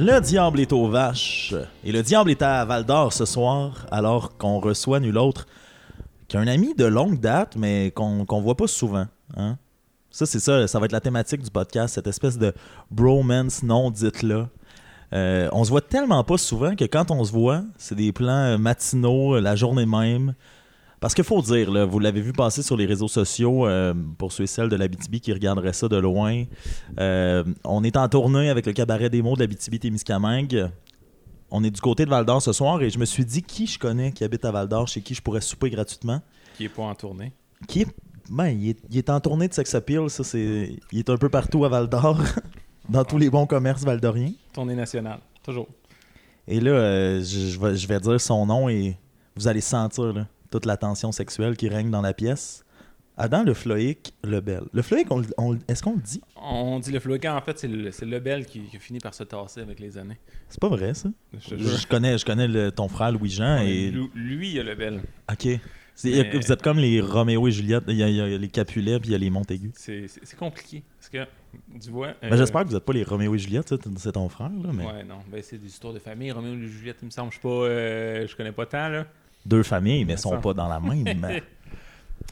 Le diable est aux vaches. Et le diable est à Val d'Or ce soir, alors qu'on reçoit nul autre qu'un ami de longue date, mais qu'on qu'on voit pas souvent. Hein? Ça, c'est ça, ça va être la thématique du podcast, cette espèce de bromance non dite là. Euh, on se voit tellement pas souvent que quand on se voit, c'est des plans euh, matinaux, euh, la journée même. Parce qu'il faut dire, là, vous l'avez vu passer sur les réseaux sociaux, euh, pour ceux et celles de la BTB qui regarderaient ça de loin. Euh, on est en tournée avec le cabaret des mots de la BTB-Témiscamingue. On est du côté de Val d'Or ce soir et je me suis dit qui je connais qui habite à Val d'Or, chez qui je pourrais souper gratuitement. Qui est pas en tournée. Qui est, ben, il, est, il est en tournée de sex appeal, ça c'est, il est un peu partout à Val d'Or, dans tous les bons commerces valdoriens. Tournée nationale. Toujours. Et là, euh, je, je vais, je vais dire son nom et vous allez sentir là, toute la tension sexuelle qui règne dans la pièce. Adam le Floïc Lebel. Le Floïc, on, le- on le- est-ce qu'on le dit? On dit le Floquin, en fait, c'est le, Bel qui, qui a fini par se tasser avec les années. C'est pas vrai ça? Je connais, je connais le- ton frère Louis-Jean et. Lui, il a le Bel. Ok. Mais- Vous êtes comme les Roméo et Juliette. Il y a, il y a les Capulets puis il y a les Montaigu. C'est compliqué. Parce que, tu vois. Ben, euh, J'espère que vous n'êtes pas les Roméo et Juliette, c'est ton frère. Là, mais Ouais, non. Ben, c'est des histoires de famille. Roméo et Juliette, il me semble. Je pas. euh, je connais pas tant, là. Deux familles, mais Ça. sont pas dans la même.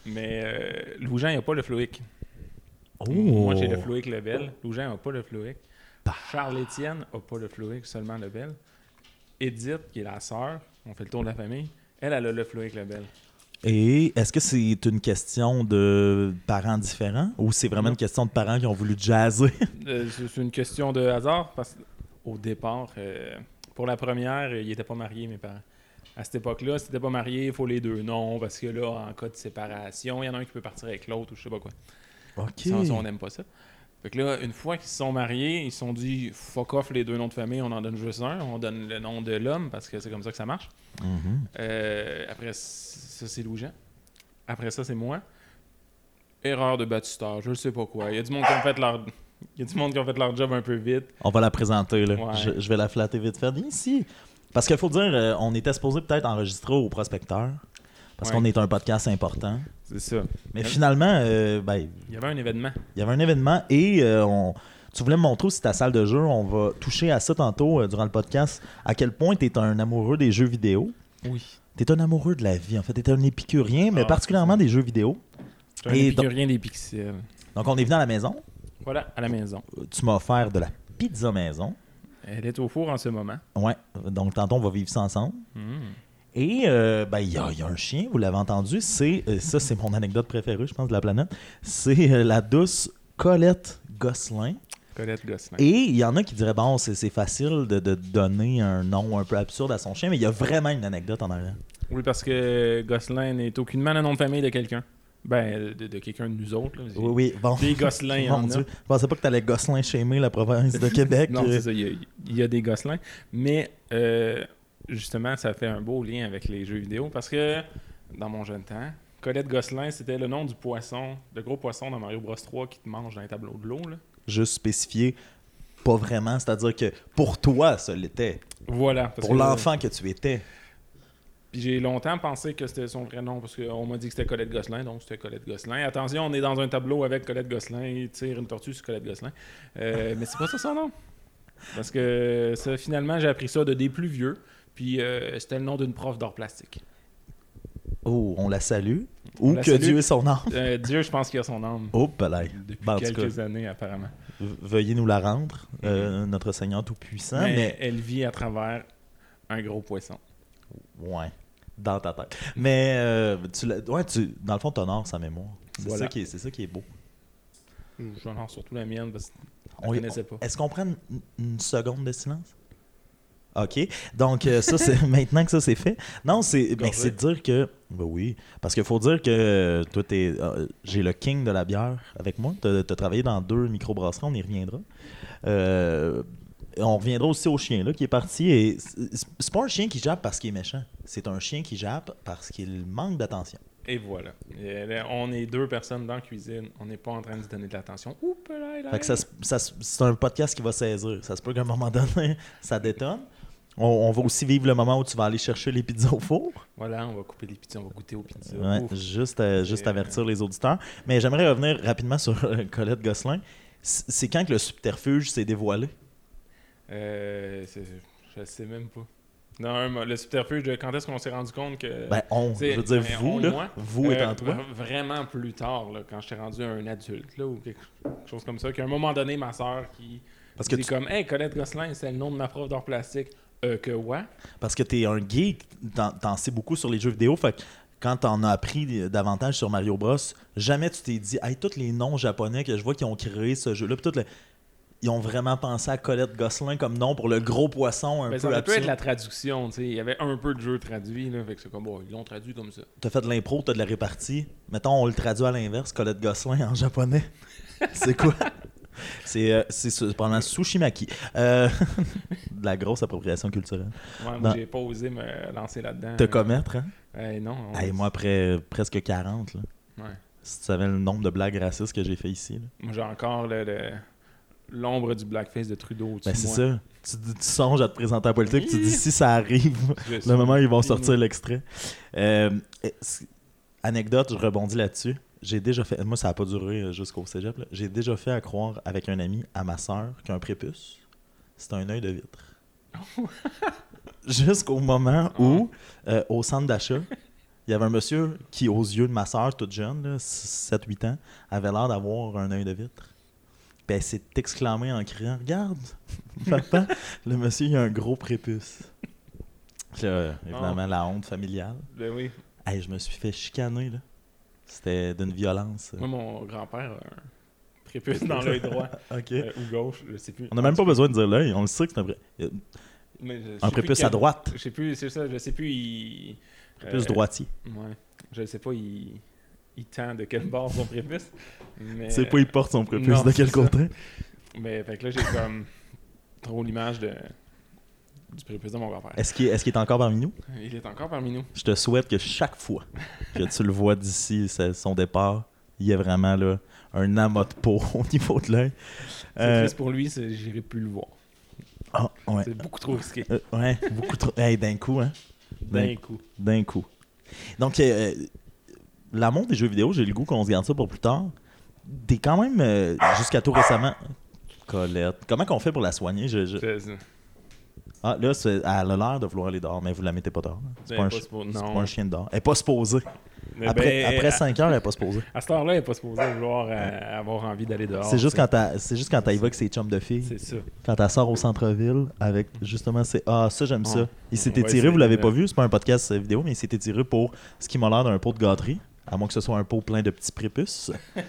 Mais euh, Louis-Jean, il a pas le Floïc. oh. Moi, j'ai le Floïc Lebel. Louis-Jean n'a pas le Floïc. Bah. Charles-Étienne n'a pas le Floïc, seulement Lebel. Edith, qui est la sœur, on fait le tour de la famille, elle, elle a le Floïc Lebel. Et est-ce que c'est une question de parents différents ou c'est vraiment une question de parents qui ont voulu jazzer? Euh, c'est c'est une question de hasard parce qu'au départ, euh, pour la première, ils n'étaient pas mariés, mes parents. À cette époque-là, si t'étais pas marié, il faut les deux noms parce que là, en cas de séparation, il y en a un qui peut partir avec l'autre ou je sais pas quoi. Ok. Ça, on n'aime pas ça. Fait que là, une fois qu'ils se sont mariés, ils se sont dit fuck off les deux noms de famille, on en donne juste un, on donne le nom de l'homme parce que c'est comme ça que ça marche. Mhm. Euh, après ça, c'est Louis-Jean. Après ça, c'est moi. Erreur de baptisteur, je ne sais pas quoi. Il y a du monde qui ont fait leur. Il y a du monde qui ont fait leur job un peu vite. On va la présenter. Là. Ouais. Je, je vais la flatter vite fait. Viens ici. Parce qu'il faut dire, euh, on était supposé peut-être enregistrer au prospecteur. Parce Ouais. qu'on est un podcast important. C'est ça. Mais finalement, euh, ben, Il y avait un événement. il y avait un événement et euh, on- tu voulais me montrer aussi ta salle de jeu. On va toucher à ça tantôt euh, durant le podcast. À quel point tu es un amoureux des jeux vidéo? Oui. Tu es un amoureux de la vie. En fait, tu es un épicurien, mais Ah, particulièrement des jeux vidéo. Un Et épicurien des pixels. Donc, on est venu à la maison. Voilà, à la maison. Tu m'as offert de la pizza maison. Elle est au four en ce moment. Ouais. Donc, tantôt, on va vivre ça ensemble. Hmm. Et euh, ben, il y, a il y a un chien, vous l'avez entendu, c'est euh, ça, c'est mon anecdote préférée, je pense, de la planète. C'est euh, la douce Colette Gosselin. Colette Gosselin. Et il y en a qui diraient, bon, c'est c'est facile de, de donner un nom un peu absurde à son chien, mais il y a vraiment une anecdote en arrière. Oui, parce que Gosselin n'est aucunement le nom de famille de quelqu'un. Ben, de, de quelqu'un de nous autres. là. Oui, oui, bon. Des Gosselin, il y Mon en. Dieu, je pensais pas que tu allais Gosselin shamer la province de Québec. Non, c'est ça, il y, a, il y a des Gosselins. Mais euh, justement, ça fait un beau lien avec les jeux vidéo parce que dans mon jeune temps, Colette Gosselin, c'était le nom du poisson, le gros poisson dans Mario Bros 3 qui te mange dans les tableaux de l'eau. Juste spécifié, pas vraiment, c'est-à-dire que pour toi, ça l'était. Voilà. parce Pour l'enfant que tu étais. Puis j'ai longtemps pensé que c'était son vrai nom parce qu'on m'a dit que c'était Colette Gosselin, donc c'était Colette Gosselin. Attention, on est dans un tableau avec Colette Gosselin, il tire une tortue sur Colette Gosselin. Euh, mais c'est pas ça son nom. Parce que ça, finalement, j'ai appris ça de des plus vieux. Puis euh, c'était le nom d'une prof d'art plastique. Oh, on la salue? Ou la que salue. Dieu est son âme. Euh, Dieu, je pense qu'il a son âme. Oh, là. Depuis Ben, quelques cas, années, apparemment. ve- veuillez nous la rendre, euh, notre Seigneur Tout-Puissant. mais, Mais, elle vit à travers un gros poisson. ouais, dans ta tête. Mais, euh, tu ouais, tu, dans le fond, tu honores sa mémoire. C'est Voilà. ça, qui est- ça qui est beau. J'honore surtout la mienne parce que je On- ne connaissais pas. Est-ce qu'on prend une, une seconde de silence? OK. Donc, euh, ça, c'est maintenant que ça, c'est fait. Non, c'est ben, de dire que. Ben oui. Parce qu'il faut dire que euh, toi, t'es, euh, j'ai le king de la bière avec moi. Tu as travaillé dans deux microbrasseries, on y reviendra. Euh, on reviendra aussi au chien là, qui est parti. Et c'est pas un chien qui jappe parce qu'il est méchant. C'est un chien qui jappe parce qu'il manque d'attention. Et voilà. Et là, on est deux personnes dans la cuisine. On n'est pas en train de se donner de l'attention. Ça, ça c'est un podcast qui va saisir. Ça se peut qu'à un moment donné, ça détonne. On, on va aussi vivre le moment où tu vas aller chercher les pizzas au four. Voilà, on va couper les pizzas, on va goûter aux pizzas. Ouais, juste, euh, juste Et, avertir les auditeurs. Mais j'aimerais revenir rapidement sur euh, Colette Gosselin. C'est quand que le subterfuge s'est dévoilé? Euh, je sais même pas. Non, le subterfuge, de quand est-ce qu'on s'est rendu compte que. Ben, on, je veux dire, mais vous, on, là, moi, vous Euh, étant toi. v- Vraiment plus tard, là, quand j'étais rendu un adulte, là, ou quelque chose comme ça, qu'à un moment donné, ma soeur qui Parce que dit tu- comme Hey, Colette Gosselin, c'est le nom de ma prof d'art plastique. Euh, que ouais. Parce que t'es un geek, t'en, sais beaucoup sur les jeux vidéo, fait que quand t'en as appris davantage sur Mario Bros, jamais tu t'es dit, hey, tous les noms japonais que je vois qui ont créé ce jeu-là, pis tout le- ils ont vraiment pensé à Colette Gosselin comme nom pour le gros poisson un Ben, peu ça pu être la traduction, tu sais. Il y avait un peu de jeu traduit, là. Fait que c'est comme, bon, ils l'ont traduit comme ça. T'as fait de l'impro, t'as de la répartie. Mettons, on le traduit à l'inverse, Colette Gosselin en japonais. c'est quoi? C'est, euh, c'est pendant Sushimaki. Euh, de la grosse appropriation culturelle. Ouais, moi, j'ai pas osé me lancer là-dedans. Te là. commettre, hein? Hey, non. on- Hey, moi, après euh, presque 40, là, Ouais. si tu savais le nombre de blagues racistes que j'ai fait ici. là. Moi, j'ai encore le- le- l'ombre du blackface de Trudeau Ben, c'est ça. Tu, tu songes à te présenter à la politique, tu dis si ça arrive, Je le moment où ils vont sortir l'extrait. Euh, anecdote, je rebondis là-dessus. J'ai déjà fait, moi ça n'a pas duré euh, jusqu'au cégep, j'ai déjà fait à croire avec un ami à ma soeur qu'un prépuce, c'est un œil de vitre. Jusqu'au moment où, euh, au centre d'achat, il y avait un monsieur qui, aux yeux de ma soeur, toute jeune, 7-8 ans, avait l'air d'avoir un œil de vitre. Puis elle s'est exclamée en criant Regarde, papa, le monsieur, il a un gros prépuce. Là, évidemment, la honte familiale. Ben oui. Hey, je me suis fait chicaner, là. C'était d'une violence. Moi, mon grand-père a un prépuce dans l'œil droit Ok. euh, ou gauche, je sais plus. On n'a même pas besoin de dire l'œil, on le sait que c'est un, pré- Mais je un prépuce à droite, Je sais plus, c'est ça, je sais plus. Il... prépuce euh, droitier. Ouais. Je sais pas, il, il tend de quel bord son prépuce. Mais... Sais pas, il porte son prépuce non, de quel c'est côté? Mais fait que là, j'ai comme trop l'image de... du prépuce de mon grand-père. Est-ce qu'il est, est encore parmi nous? Il est encore parmi nous. Je te souhaite que chaque fois que tu le vois d'ici c'est son départ, il y a vraiment là, un amas de peau au niveau de l'œil. C'est Euh, triste pour lui, c'est- j'irai plus le voir. ah, ouais. C'est beaucoup trop risqué. Euh, ouais, beaucoup trop. Hey, d'un coup, hein. D'un coup. D'un coup. Donc, euh, l'amour des jeux vidéo, j'ai le goût qu'on se garde ça pour plus tard. T'es quand même, euh, jusqu'à tout récemment. Colette. Comment qu'on fait pour la soigner? Je- je- Ah, là, c'est- elle a l'air de vouloir aller dehors, mais vous la mettez pas dehors. C'est pas, un pas un chien de dehors. Elle est pas supposée. Mais Après, ben, après à- 5 heures, elle est pas supposée. À cette heure-là, il n'est pas supposé vouloir euh, avoir envie d'aller dehors. C'est juste tu juste quand t'as évoqué ses chums de filles. C'est ça. Quand elle sort au centre-ville avec justement c'est ah ça j'aime ça. Il étiré, essayer vous l'avez pas vu, c'est pas un podcast euh, vidéo, mais il s'est étiré pour ce qui m'a l'air d'un pot de gâterie, à moins que ce soit un pot plein de petits prépuces.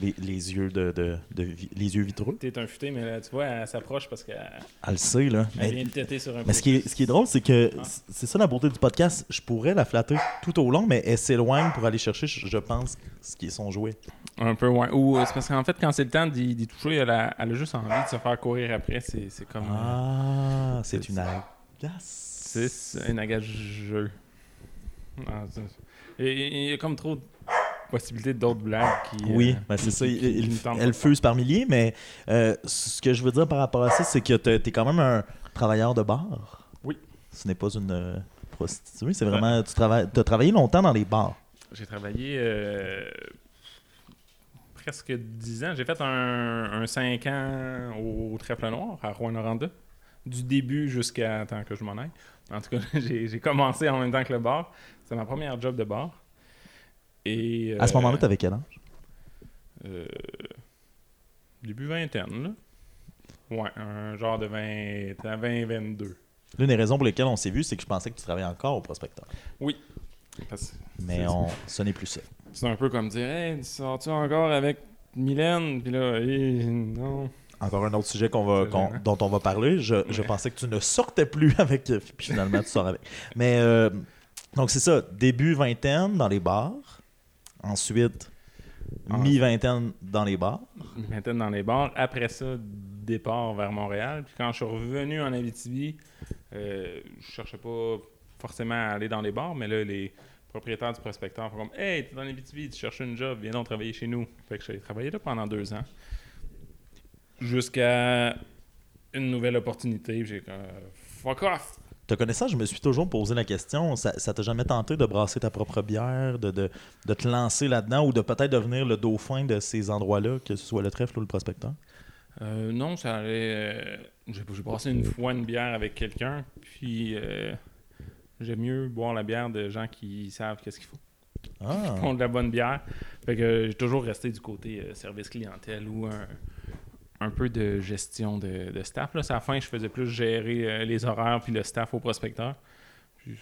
les, les yeux de, de- les yeux vitreux. T'es un futé, mais là, tu vois, elle s'approche parce qu'elle Elle le sait là. elle Mais, vient de têter sur un mais ce, qui est, ce qui est drôle, c'est que Ah. c'est ça la beauté du podcast. Je pourrais la flatter tout au long, mais elle s'éloigne pour aller chercher, je pense, ce qui est son jouet. Un peu, ouais. Ou euh, c'est parce qu'en fait, quand c'est le temps d'y toucher, elle a, elle a juste envie de se faire courir après. C'est c'est comme. Ah, c'est c'est une agace. C'est un agageux. Ah, c'est- Et- et- Il y a comme trop de possibilités d'autres blagues qui. Oui, euh, ben c'est ça. qui- il- qui elle fuse par milliers, mais euh, ce que je veux dire par rapport à ça, c'est que t'es es quand même un travailleur de bar. Oui. Ce n'est pas une euh, prostituée, c'est vraiment. Tu travailles, as travaillé longtemps dans les bars. J'ai travaillé presque 10 ans. J'ai fait un, 5 ans au Trèfle Noir à Rouen-Noranda. Du début jusqu'à temps que je m'en aille. En tout cas, j'ai commencé en même temps que le bar. C'était ma première job de bar. Et, À ce euh, moment-là, t'avais quel âge? Euh, Début vingtaine, là. Ouais, un genre de 20, 20-22. L'une des raisons pour lesquelles on s'est vu, c'est que je pensais que tu travaillais encore au prospecteur. Parce- Mais on, ce n'est plus ça. C'est un peu comme dire Hey, sors-tu encore avec Mylène? Puis là, hey, non. Encore un autre sujet qu'on va, dont on va parler. Je, pensais que tu ne sortais plus avec. euh, Puis finalement, tu sors avec. Mais euh, donc, c'est ça. Début vingtaine dans les bars. Ensuite, Ah. mi-vingtaine dans les bars. Une vingtaine dans les bars. Après ça, départ vers Montréal. Puis quand je suis revenu en Abitibi, euh, je cherchais pas forcément à aller dans les bars, mais là, les propriétaires du prospecteur font comme Hey, t'es dans l'Abitibi, tu cherches une job, viens donc travailler chez nous. Fait que j'ai travaillé là pendant deux ans. Jusqu'à une nouvelle opportunité. J'ai comme Fuck off! Te connaissant, je me suis toujours posé la question, ça, ça t'a jamais tenté de brasser ta propre bière, de, de, de te lancer là-dedans ou de peut-être devenir le dauphin de ces endroits-là, que ce soit le trèfle ou le prospecteur? Euh, non, ça allait. euh, j'ai passé une fois une bière avec quelqu'un, puis euh, j'aime mieux boire la bière de gens qui savent qu'est-ce qu'il faut. Ah. Qui font de la bonne bière. Fait que j'ai toujours resté du côté service clientèle ou un, un peu de gestion de, de staff. Là, à la fin, je faisais plus gérer euh, les horaires puis le staff au prospecteur. Puis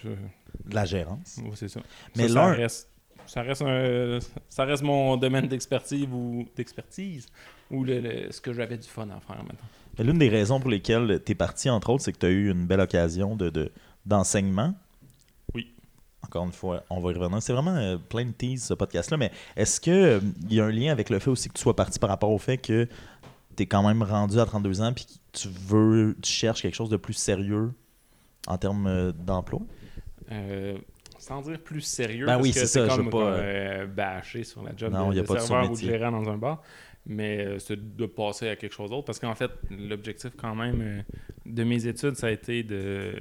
De la gérance. c'est ça. Mais ça, ça reste, ça reste un- ça reste mon domaine d'expertise ou d'expertise ou le, le- ce que j'avais du fun à faire maintenant. Mais L'une des raisons pour lesquelles tu es parti, entre autres, c'est que tu as eu une belle occasion de, de- d'enseignement. Oui. Encore une fois, on va y revenir. C'est vraiment euh, plein de tease, ce podcast-là. Mais est-ce qu'il il y a un lien avec le fait aussi que tu sois parti par rapport au fait que quand même rendu à 32 ans puis tu veux, tu cherches quelque chose de plus sérieux en termes euh, d'emploi? Euh, sans dire plus sérieux, Ben parce oui, que c'est ça, je comme, pas, euh, bâcher sur la job Non, de, y a de pas de serveur ou de gérant dans un bar, mais c'est de passer à quelque chose d'autre. Parce qu'en fait, l'objectif quand même de mes études, ça a été de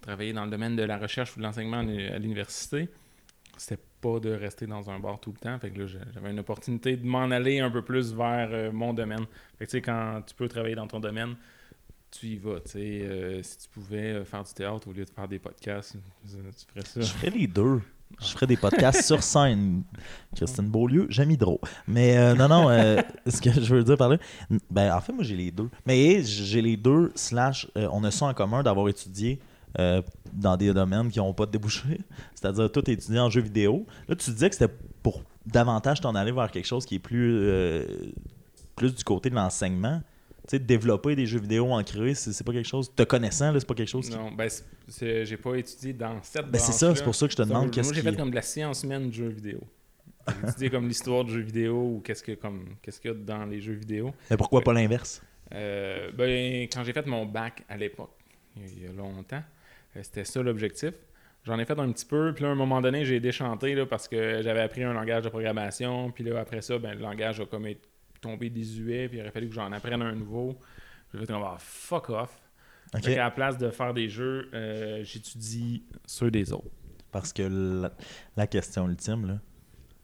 travailler dans le domaine de la recherche ou de l'enseignement à l'université. C'était pas de rester dans un bar tout le temps. Fait que là, j'avais une opportunité de m'en aller un peu plus vers euh, mon domaine. Fait que tu sais, quand tu peux travailler dans ton domaine, tu y vas. tu sais. Euh, si tu pouvais euh, faire du théâtre au lieu de faire des podcasts, tu ferais ça. Je ferais les deux. Je ferais des podcasts sur scène. Christine Beaulieu, Jamie Drault. Mais euh, non, non, euh, ce que je veux dire par là, ben, en fait, moi, j'ai les deux. Mais j'ai les deux, slash, euh, on a ça en commun d'avoir étudié euh, dans des domaines qui n'ont pas de débouchés. C'est-à-dire, tout étudié en jeux vidéo. Là, tu disais que c'était pour davantage t'en aller vers quelque chose qui est plus, euh, plus du côté de l'enseignement. Tu sais, développer des jeux vidéo, en créer, c'est pas quelque chose. Te connaissant, là, c'est pas quelque chose qui. Non, ben, j'ai pas étudié dans cette Ben, c'est ça, c'est pour ça que je te demande qu'est-ce Moi, j'ai fait comme de la science humaine de jeux vidéo. J'ai étudié comme l'histoire de jeux vidéo ou qu'est-ce que comme qu'est-ce qu'il y a dans les jeux vidéo. Mais pourquoi pas l'inverse? Euh, ben, quand j'ai fait mon bac à l'époque, il y a- longtemps, c'était ça l'objectif. J'en ai fait un petit peu, puis là, à un moment donné, j'ai déchanté là, parce que j'avais appris un langage de programmation, puis là, après ça, ben, le langage a comme été tombé désuet, puis il aurait fallu que j'en apprenne un nouveau. J'ai fait comme, ah, fuck off. Ok. Fait qu'à la place de faire des jeux, euh, j'étudie ceux des autres. Parce que la, la question ultime, là,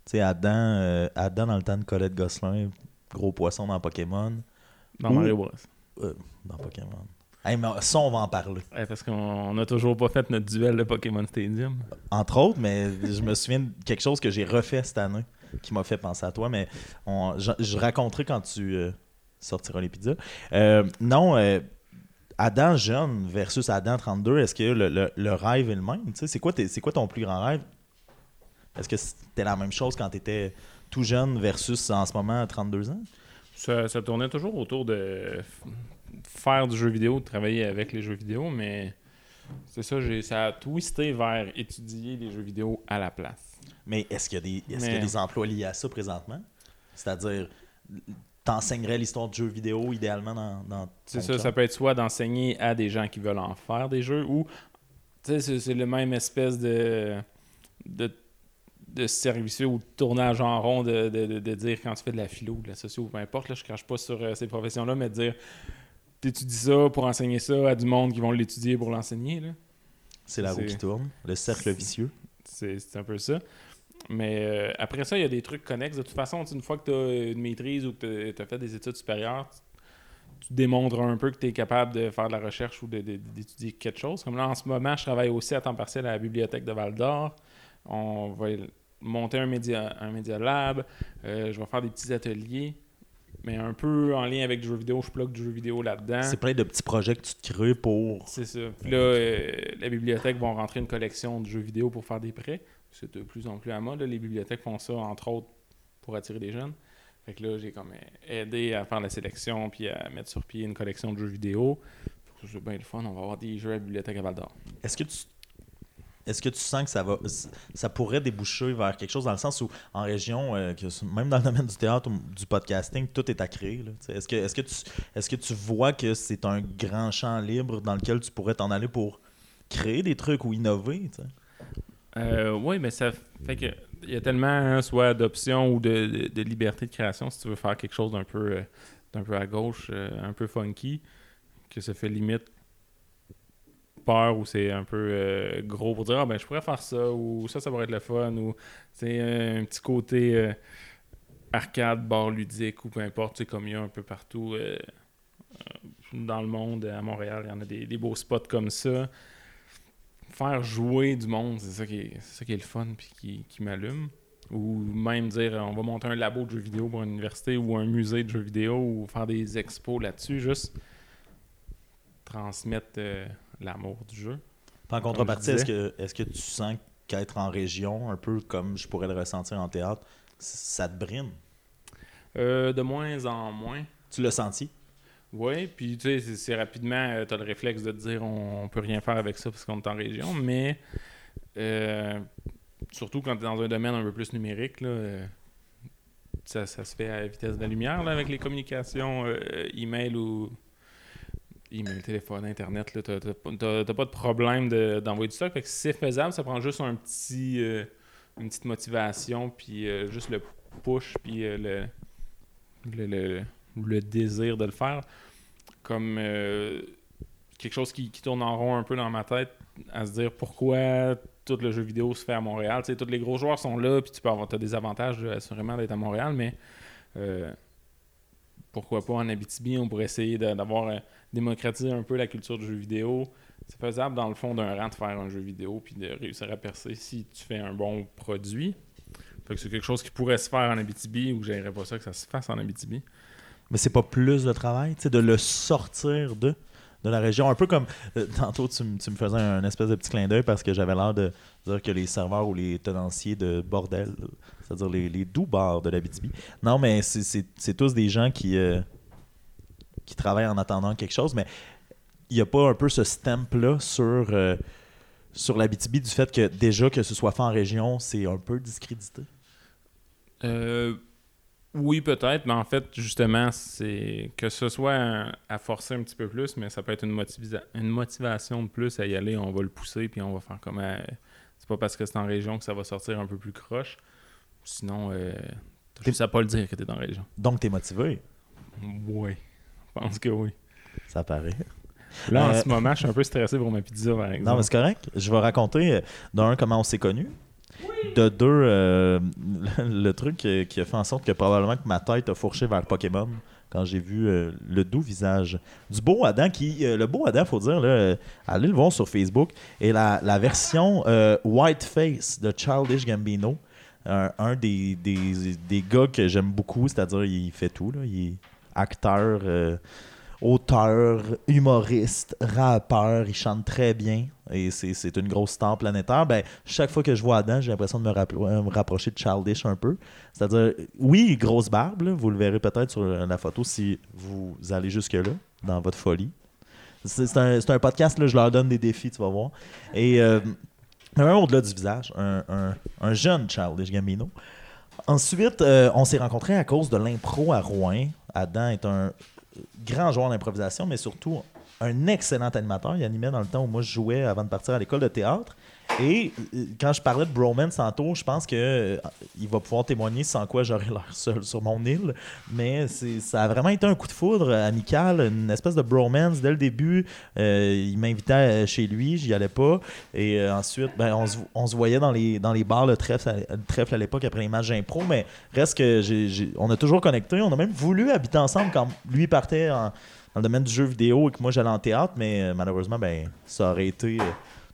tu sais, Adam, euh, Adam, dans le temps de Colette Gosselin, gros poisson dans Pokémon, Dans. Mario Bros. euh, dans Pokémon. Hey, mais ça, on va en parler. Ouais, parce qu'on n'a toujours pas fait notre duel de Pokémon Stadium. Entre autres, mais je me souviens de quelque chose que j'ai refait cette année qui m'a fait penser à toi, mais on- je, je raconterai quand tu euh, sortiras les pizzas. Euh, non, euh, Adam jeune versus Adam 32, est-ce que le, le- le rêve est le même? Tu sais, C'est quoi, c'est quoi ton plus grand rêve? Est-ce que c'était la même chose quand tu étais tout jeune versus en ce moment à 32 ans? Ça, ça tournait toujours autour de faire du jeu vidéo, de travailler avec les jeux vidéo, mais c'est ça, j'ai, ça a twisté vers étudier les jeux vidéo à la place. Mais est-ce qu'il y, a des- est-ce qu'il y a des emplois liés à ça présentement? C'est-à-dire, t'enseignerais l'histoire de jeux vidéo idéalement dans, dans C'est ça, job? ça peut être soit d'enseigner à des gens qui veulent en faire des jeux ou, tu sais, c'est, c'est le même espèce de, de, de service ou de tournage en rond de, de, de- de dire quand tu fais de la philo ou de la socio ou peu importe, là, je crache pas sur euh, ces professions-là, mais de dire t'étudies ça pour enseigner ça à du monde qui vont l'étudier pour l'enseigner, là. C'est la roue qui tourne, le cercle vicieux. C'est un peu ça. Mais euh, après ça, il y a des trucs connexes. De toute façon, une fois que tu as une maîtrise ou que tu as fait des études supérieures, tu, démontres un peu que tu es capable de faire de la recherche ou d'étudier quelque chose. Comme là, en ce moment, je travaille aussi à temps partiel à la bibliothèque de Val d'Or. On va monter un média, un média lab. Euh, je vais faire des petits ateliers. Mais un peu en lien avec du jeu vidéo, je plug du jeu vidéo là-dedans. C'est plein de petits projets que tu te crées pour. C'est ça. Puis là, euh, la bibliothèque vont rentrer une collection de jeux vidéo pour faire des prêts. C'est de plus en plus à mode. là. Les bibliothèques font ça, entre autres, pour attirer des jeunes. Fait que là, j'ai comme aidé à faire la sélection puis à mettre sur pied une collection de jeux vidéo. C'est bien le fun. On va avoir des jeux à la bibliothèque à Val d'Or. Est-ce que tu. Est-ce que tu sens que ça va ça pourrait déboucher vers quelque chose dans le sens où en région, euh, même dans le domaine du théâtre ou du podcasting, tout est à créer. Est-ce que, est-ce, que tu, est-ce que tu vois que c'est un grand champ libre dans lequel tu pourrais t'en aller pour créer des trucs ou innover? Euh, oui, mais ça fait que il y a tellement hein, soit d'options ou de, de- liberté de création si tu veux faire quelque chose d'un peu, euh, d'un peu à gauche, un peu funky, que ça fait limite peur ou c'est un peu euh, gros pour dire ah ben je pourrais faire ça ou ça ça pourrait être le fun ou c'est un petit côté euh, arcade, bar ludique ou peu importe, sais, comme il y a un peu partout euh, dans le monde, à Montréal, il y en a des, beaux spots comme ça. Faire jouer du monde, c'est ça qui est, c'est ça qui est le fun puis qui, qui m'allume. Ou même dire on va monter un labo de jeux vidéo pour une université ou un musée de jeux vidéo ou faire des expos là-dessus, juste transmettre l'amour du jeu. En contrepartie, est-ce que, est que tu sens qu'être en région, un peu comme je pourrais le ressentir en théâtre, ça te brime? Euh, de moins en moins. Tu l'as senti? Oui, puis tu sais, c'est- rapidement, tu as le réflexe de te dire on, on peut rien faire avec ça parce qu'on est en région, mais euh, surtout quand tu es dans un domaine un peu plus numérique, là, euh, ça, ça se fait à la vitesse de la lumière là, avec les communications euh, email ou email, téléphone, internet. Tu n'as pas de problème de- d'envoyer du stock. Fait que c'est faisable, ça prend juste un petit, euh, une petite motivation, puis euh, juste le push, puis euh, le, le, le- le désir de le faire comme quelque chose qui, qui tourne en rond un peu dans ma tête à se dire pourquoi tout le jeu vidéo se fait à Montréal. Tu sais, tous les gros joueurs sont là, puis tu peux avoir t'as des avantages assurément d'être à Montréal, mais pourquoi pas en Abitibi, on pourrait essayer d'avoir euh, démocratisé un peu la culture du jeu vidéo. C'est faisable dans le fond d'un rang de faire un jeu vidéo puis de réussir à percer si tu fais un bon produit. Fait que c'est quelque chose qui pourrait se faire en Abitibi ou j'aimerais pas ça que ça se fasse en Abitibi. Mais c'est pas plus de travail, tu sais, de le sortir de, de la région. Un peu comme euh, tantôt, tu, tu me faisais un espèce de petit clin d'œil parce que j'avais l'air de dire que les serveurs ou les tenanciers de bordel, c'est-à-dire les, les doux bars de l'Abitibi. Non, mais c'est- c'est tous des gens qui, euh, qui travaillent en attendant quelque chose, mais il n'y a pas un peu ce stamp-là sur, euh, sur l'Abitibi du fait que déjà que ce soit fait en région, c'est un peu discrédité? Oui, peut-être, mais en fait, justement, c'est que ce soit à forcer un petit peu plus, mais ça peut être une, motivisa- une motivation de plus à y aller. On va le pousser, puis on va faire comme. euh, c'est pas parce que c'est en région que ça va sortir un peu plus croche. Sinon, euh, t'as juste à pas le dire que t'es en région. Donc, tu es motivé, Oui, je pense que oui. ça paraît. Là, en Euh, ce moment, je suis un peu stressé pour ma pizza, par exemple. Non, mais c'est correct. Je vais raconter, euh, d'un, comment on s'est connus. De deux, euh, le truc qui a fait en sorte que probablement que ma tête a fourché vers Pokémon quand j'ai vu euh, le doux visage du beau Adam qui euh, le beau Adam faut dire là, allez le voir sur Facebook et la, version white face de Childish Gambino un, des, des, gars que j'aime beaucoup c'est-à-dire il fait tout là. il est acteur auteur, humoriste, rappeur, il chante très bien et c'est une grosse star planétaire. Ben, chaque fois que je vois Adam, j'ai l'impression de me, euh, me rapprocher de Childish un peu. C'est-à-dire, oui, grosse barbe, vous le verrez peut-être sur la photo si vous allez jusque-là, dans votre folie. C'est un, un podcast, là, je leur donne des défis, tu vas voir. Et euh, même au-delà du visage, un, un- un jeune Childish Gambino. Ensuite, euh, on s'est rencontrés à cause de l'impro à Rouen. Adam est un grand joueur d'improvisation, mais surtout un excellent animateur. Il animait dans le temps où moi je jouais avant de partir à l'école de théâtre. Et euh, quand je parlais de bromance tantôt, je pense que euh, il va pouvoir témoigner sans quoi j'aurais l'air seul sur mon île. Mais ça a vraiment été un coup de foudre amical, une espèce de bromance dès le début. Euh, il m'invitait euh, chez lui, j'y allais pas. Et ensuite, ben, on, se, voyait dans les, dans les bars le trèfle, le trèfle à l'époque après les matchs d'impro. Mais reste que on a toujours connecté. On a même voulu habiter ensemble quand lui partait en- dans le domaine du jeu vidéo et que moi j'allais en théâtre. Mais euh, malheureusement, ben, ça aurait été, euh,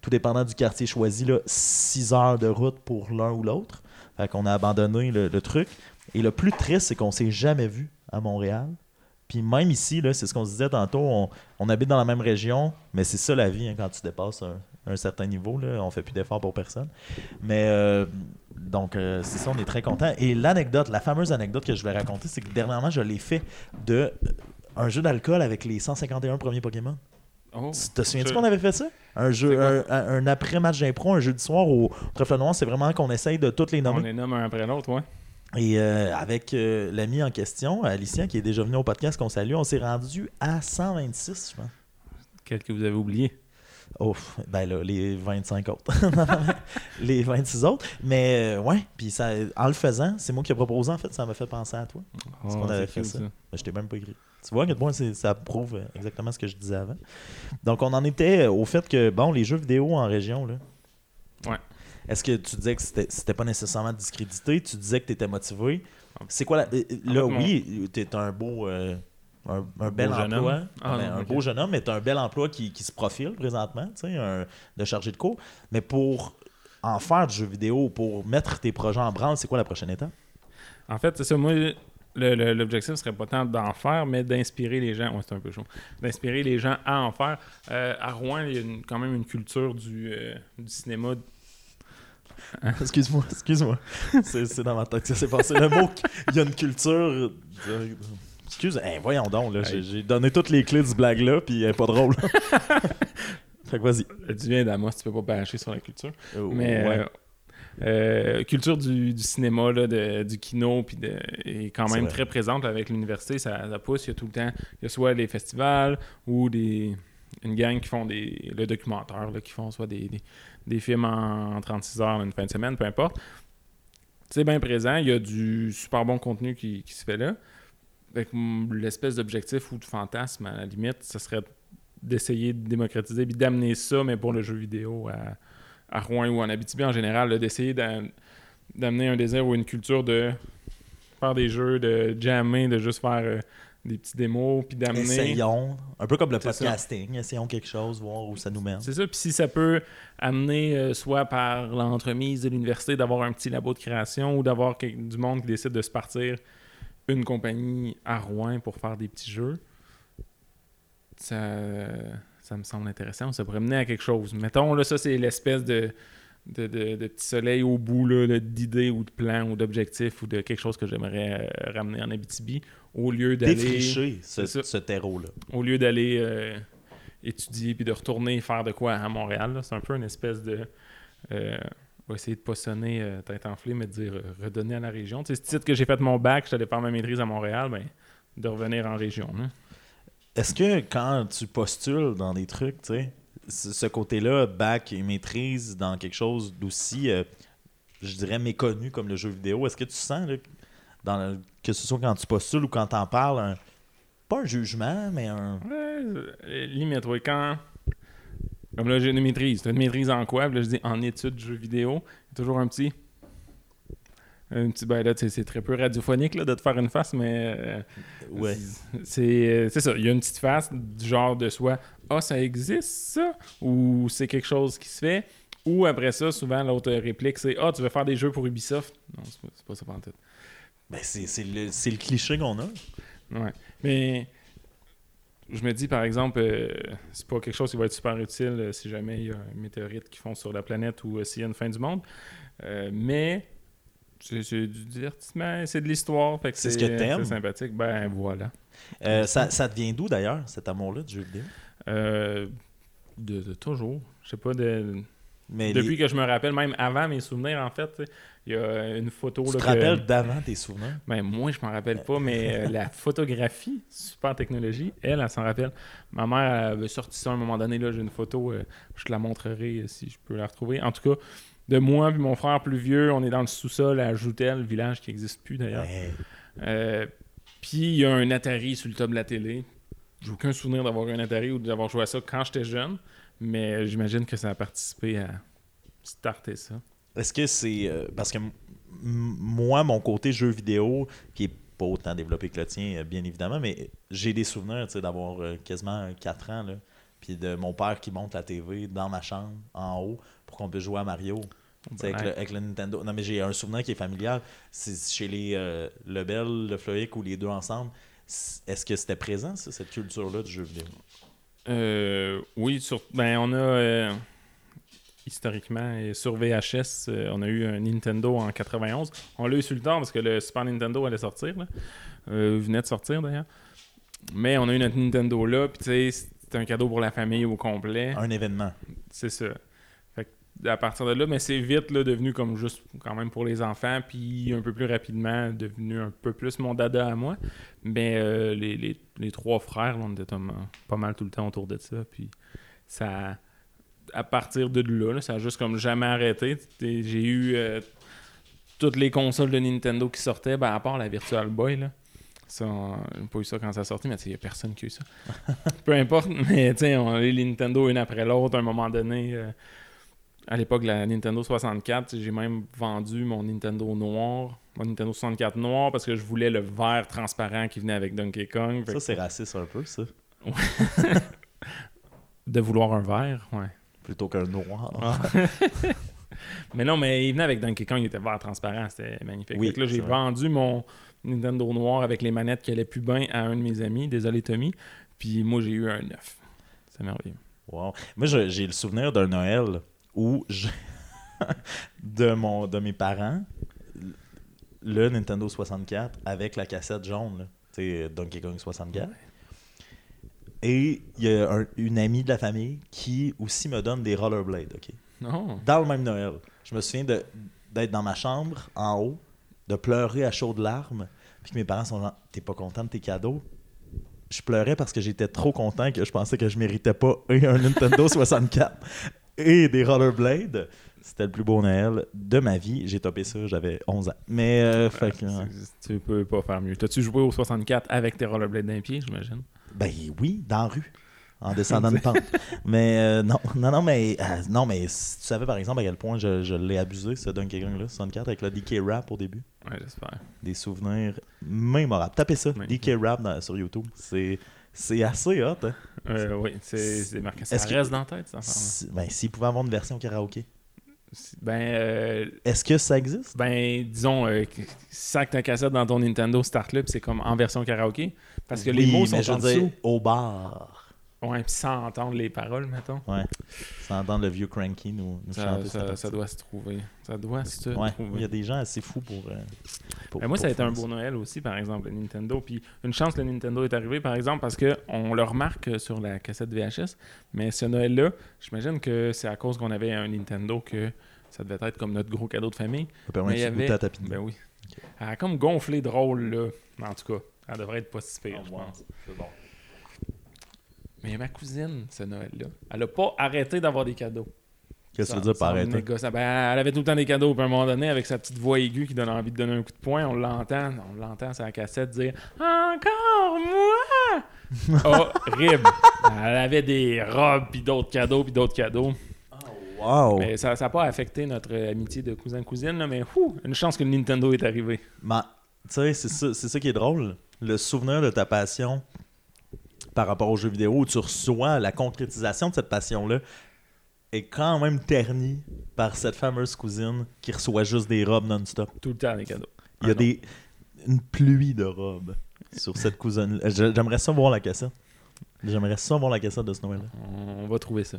tout dépendant du quartier choisi, là, 6 heures de route pour l'un ou l'autre. Fait qu'on a abandonné le, truc. Et le plus triste, c'est qu'on s'est jamais vu à Montréal. Puis même ici, c'est ce qu'on se disait tantôt, on, on habite dans la même région, mais c'est ça la vie hein, quand tu dépasses un, certain niveau. Là, on fait plus d'efforts pour personne. Mais euh, donc, euh, c'est ça, on est très content. Et l'anecdote, la fameuse anecdote que je voulais raconter, c'est que dernièrement, je l'ai fait de un jeu d'alcool avec les 151 premiers Pokémon. Oh, Tu te souviens-tu qu'on avait fait ça? Un jeu, un, après-match d'impro, un jeudi soir au Trèfle Noir, c'est vraiment qu'on essaye de toutes les On nommer. les nomme un après l'autre, ouais. Et euh, avec euh, l'ami en question, Alicia, qui est déjà venu au podcast qu'on salue, on s'est rendu à 126, je pense. Quel que vous avez oublié? Oh, ben là, les 25 autres. les 26 autres. Mais euh, ouais, puis ça, en le faisant, c'est moi qui ai proposé, en fait, ça m'a fait penser à toi. Parce qu'on Oh, avait fait ça. Ben, je t'ai même pas écrit. Tu vois, point c'est- ça prouve exactement ce que je disais avant. Donc, on en était au fait que, bon, les jeux vidéo en région, là. Ouais. Est-ce que tu disais que c'était pas nécessairement discrédité? Tu disais que tu étais motivé. C'est quoi la... euh, Là, oui, tu es un beau... euh, un, un bel beau jeune emploi. homme? Ah, Ben, non, un beau jeune homme, mais tu un bel emploi qui, qui se profile présentement, tu sais, un- de chargé de cours. Mais pour en faire du jeu vidéo, pour mettre tes projets en branle, c'est quoi la prochaine étape? En fait, c'est ça. Moi, l'objectif serait pas tant d'en faire, mais d'inspirer les gens. Ouais, c'est un peu chaud. D'inspirer les gens à en faire. Euh, à Rouen, il y a une- quand même une culture du, euh, du cinéma. Excuse-moi, excuse-moi. C'est dans ma tête que ça s'est passé. Le mot, il y a une culture. de- Excuse, hey, voyons donc, là, j'ai Hey. j'ai donné toutes les clés de ce blague-là, puis elle est pas drôle. fait que vas-y. Du bien d'Amos, tu peux pas bâcher sur la culture. Euh, Mais ouais. euh, euh, culture du, du cinéma, là, de- du kino, puis de, est quand même très présente avec l'université. Ça, ça pousse. Il y a tout le temps, il y a soit des festivals ou des une gang qui font des le documentaire, là, qui font soit des, des, des films en, en 36 heures une fin de semaine, peu importe. C'est bien présent. Il y a du super bon contenu qui, qui se fait là. Que, mm, l'espèce d'objectif ou de fantasme, à la limite, ce serait d'essayer de démocratiser puis d'amener ça, mais pour le jeu vidéo à, à Rouen ou en Abitibi en général, d'essayer d'a- d'amener un désir ou une culture de faire des jeux, de jammer, de juste faire euh, des petits démos, puis d'amener... Essayons. Un peu comme le podcasting. Essayons quelque chose, voir où ça nous mène. C'est ça, puis si ça peut amener, euh, soit par l'entremise de l'université, d'avoir un petit labo de création ou d'avoir du monde qui décide de se partir une compagnie à Rouen pour faire des petits jeux, ça, ça me semble intéressant. Ça pourrait mener à quelque chose. Mettons, là, ça, c'est l'espèce de, de, de- de petit soleil au bout d'idées ou de plans ou d'objectifs ou de quelque chose que j'aimerais euh, ramener en Abitibi au lieu d'aller Défricher ce, ce terreau-là. au lieu d'aller euh, étudier puis de retourner faire de quoi à Montréal. C'est un peu une espèce de. Euh, on va essayer de pas sonner tête enflée, mais de dire redonner à la région. Tu sais, ce titre que j'ai fait mon bac, je suis allé faire ma maîtrise à Montréal, ben, de revenir en région. là. Est-ce que quand tu postules dans des trucs, tu sais, ce côté-là, bac et maîtrise dans quelque chose d'aussi, euh, je dirais, méconnu comme le jeu vidéo, est-ce que tu sens, là, que ce soit quand tu postules ou quand tu en parles, un- pas un jugement, mais un. Ouais, euh, limite, oui. Quand. Comme là, j'ai une maîtrise. Tu as une maîtrise en quoi? Puis là, je dis en études jeux vidéo. Toujours un petit. Un petit. Ben là, c'est très peu radiophonique là, de te faire une face, mais. euh, Ouais. C'est euh, c'est ça. Il y a une petite face du genre de soit Ah, ça existe ça Ou c'est quelque chose qui se fait. Ou après ça, souvent, l'autre réplique, c'est Ah, tu veux faire des jeux pour Ubisoft Non, c'est pas, pas ça pour tout. Ben, c'est le, c'est le cliché qu'on a. Ouais. Mais je me dis, par exemple, euh, c'est pas quelque chose qui va être super utile euh, si jamais il y a un météorite qui fond sur la planète ou s'il y a une fin du monde. Mais c'est du divertissement, c'est de l'histoire. C'est ce que t'aimes. C'est sympathique. Ben voilà. Euh, ça, ça te vient d'où d'ailleurs, cet amour-là du jeu vidéo? Euh, de, de toujours. Je sais pas, de, Mais depuis les- que je me rappelle, même avant mes souvenirs, en fait, il y a une photo. tu là, te que- rappelles d'avant tes souvenirs? Ben, moi, je m'en rappelle pas, mais euh, la photographie, super technologie, elle, elle s'en rappelle. Ma mère elle avait sorti ça à un moment donné, là, j'ai une photo, euh, je te la montrerai euh, si je peux la retrouver. En tout cas, de moi et mon frère plus vieux, on est dans le sous-sol à Joutel, village qui n'existe plus d'ailleurs. Ouais. Euh, Puis il y a un Atari sur le top de la télé. J'ai aucun souvenir d'avoir eu un Atari ou d'avoir joué à ça quand j'étais jeune, mais j'imagine que ça a participé à starter ça. Est-ce que c'est. euh, parce que moi, mon côté jeu vidéo, qui est pas autant développé que le tien, euh, bien évidemment, mais j'ai des souvenirs d'avoir quasiment 4 ans, là, puis de mon père qui monte la TV dans ma chambre, en haut, pour qu'on puisse jouer à Mario. Avec le, avec le Nintendo. Non, mais j'ai un souvenir qui est familial. C'est chez les euh, Lebel, le Floic ou les deux ensemble. Est-ce que c'était présent, ça, cette culture-là du jeu vidéo? Euh, oui, sur, ben, on a euh, historiquement et sur VHS, euh, on a eu un Nintendo en 91. On l'a eu sur le temps parce que le Super Nintendo allait sortir. Là. Il venait de sortir d'ailleurs. Mais on a eu notre Nintendo là, puis tu sais, c'était un cadeau pour la famille au complet. Un événement. C'est ça. Fait que à partir de là, mais c'est vite là, devenu comme juste quand même pour les enfants, puis un peu plus rapidement devenu un peu plus mon dada à moi. Mais euh, les, les- les trois frères, là, on était euh, pas mal tout le temps autour de ça. Puis ça, à partir de là, là, ça a juste comme jamais arrêté. J'ai eu euh, toutes les consoles de Nintendo qui sortaient, ben, à part la Virtual Boy. Là. Ça, on- j'ai pas eu ça quand ça sortit, mais il n'y a personne qui a eu ça. Peu importe, mais on a eu les Nintendo une après l'autre à un moment donné. euh, à l'époque de la Nintendo 64, j'ai même vendu mon Nintendo noir, mon Nintendo 64 noir, parce que je voulais le vert transparent qui venait avec Donkey Kong. Ça, c'est raciste un peu, ça. de vouloir un vert, ouais. Plutôt qu'un noir. Ah. mais non, mais il venait avec Donkey Kong, il était vert transparent, c'était magnifique. Oui, que là, j'ai vendu mon Nintendo noir avec les manettes qui allaient plus bien à un de mes amis, désolé Tommy, puis moi j'ai eu un neuf. C'est merveilleux. Wow. Moi, j'ai le souvenir d'un Noël où je- de, mon, de mes parents, le Nintendo 64 avec la cassette jaune, tu sais, Donkey Kong 64. Et il y a un- une amie de la famille qui aussi me donne des rollerblades, OK? Non. Dans le même Noël. Je me souviens d'être dans ma chambre, en haut, de pleurer à chaudes larmes, puis que mes parents sont genre « T'es pas content de tes cadeaux? » Je pleurais parce que j'étais trop content que je pensais que je méritais pas et un Nintendo 64 et des rollerblades. C'était le plus beau Noël de ma vie. J'ai topé ça, j'avais 11 ans. Mais, euh, fait que, ouais. C'est- Tu peux pas faire mieux. T'as-tu joué au 64 avec tes rollerblades d'un pied, j'imagine? Ben oui, dans la rue, en descendant une pente. Mais euh, non, non, non, mais euh, non, mais si tu savais par exemple à quel point je, je l'ai abusé, ce Donkey Kong-là, 64, avec le DK Rap au début. Ouais, j'espère. Des souvenirs mémorables. Tapez ça, Oui. DK Rap dans- sur YouTube. C'est, c'est assez hot. Hein? Euh, oui, c'est marqué. Ça Est-ce que- reste dans la tête, ça. Ben, s'il pouvait avoir une version karaoké. Ben, euh, Est-ce que ça existe? ben, disons, euh, que- sac ta cassette dans ton Nintendo Start puis c'est comme en version karaoké. Parce que les mots sont en dessous. au bar. Ouais, puis sans entendre les paroles, mettons. Ouais. Sans entendre le vieux Cranky nous, nous Ça, chanter ça- doit se trouver. Ça doit se Ouais, trouver. il y a des gens assez fous pour. euh, pour- Ben, moi, ça a été un beau Noël aussi, par exemple, le Nintendo. Puis une chance, le Nintendo est arrivé, par exemple, parce qu'on le remarque sur la cassette VHS. Mais ce Noël-là, j'imagine que c'est à cause qu'on avait un Nintendo que ça devait être comme notre gros cadeau de famille. Ça permet Mais il y de avait- à. Ben oui. Elle a comme gonflé drôle, là. En tout cas, elle devrait être pas si pire, Oh, je pense. Mais ma cousine, ce Noël-là, elle a pas arrêté d'avoir des cadeaux. Qu'est-ce que Ça- tu veux dire par arrêter? ben, elle avait tout le temps des cadeaux. Puis à un moment donné, avec sa petite voix aiguë qui donne envie de donner un coup de poing, on l'entend. On l'entend sur la cassette dire Encore moi Horrible. Elle avait des robes, puis d'autres cadeaux, puis d'autres cadeaux. Wow! Mais ça n'a pas affecté notre amitié de cousin-cousine. Mais fou, une chance que le Nintendo est arrivé. Mais, tu sais, c'est ça, c'est ça qui est drôle. Le souvenir de ta passion par rapport aux jeux vidéo, où tu reçois la concrétisation de cette passion-là, est quand même terni par cette fameuse cousine qui reçoit juste des robes non-stop. Tout le temps, les cadeaux. Il y a Ah des une pluie de robes sur cette cousine. J'aimerais ça voir la cassette. J'aimerais ça voir la cassette de ce Noël-là. On va trouver ça.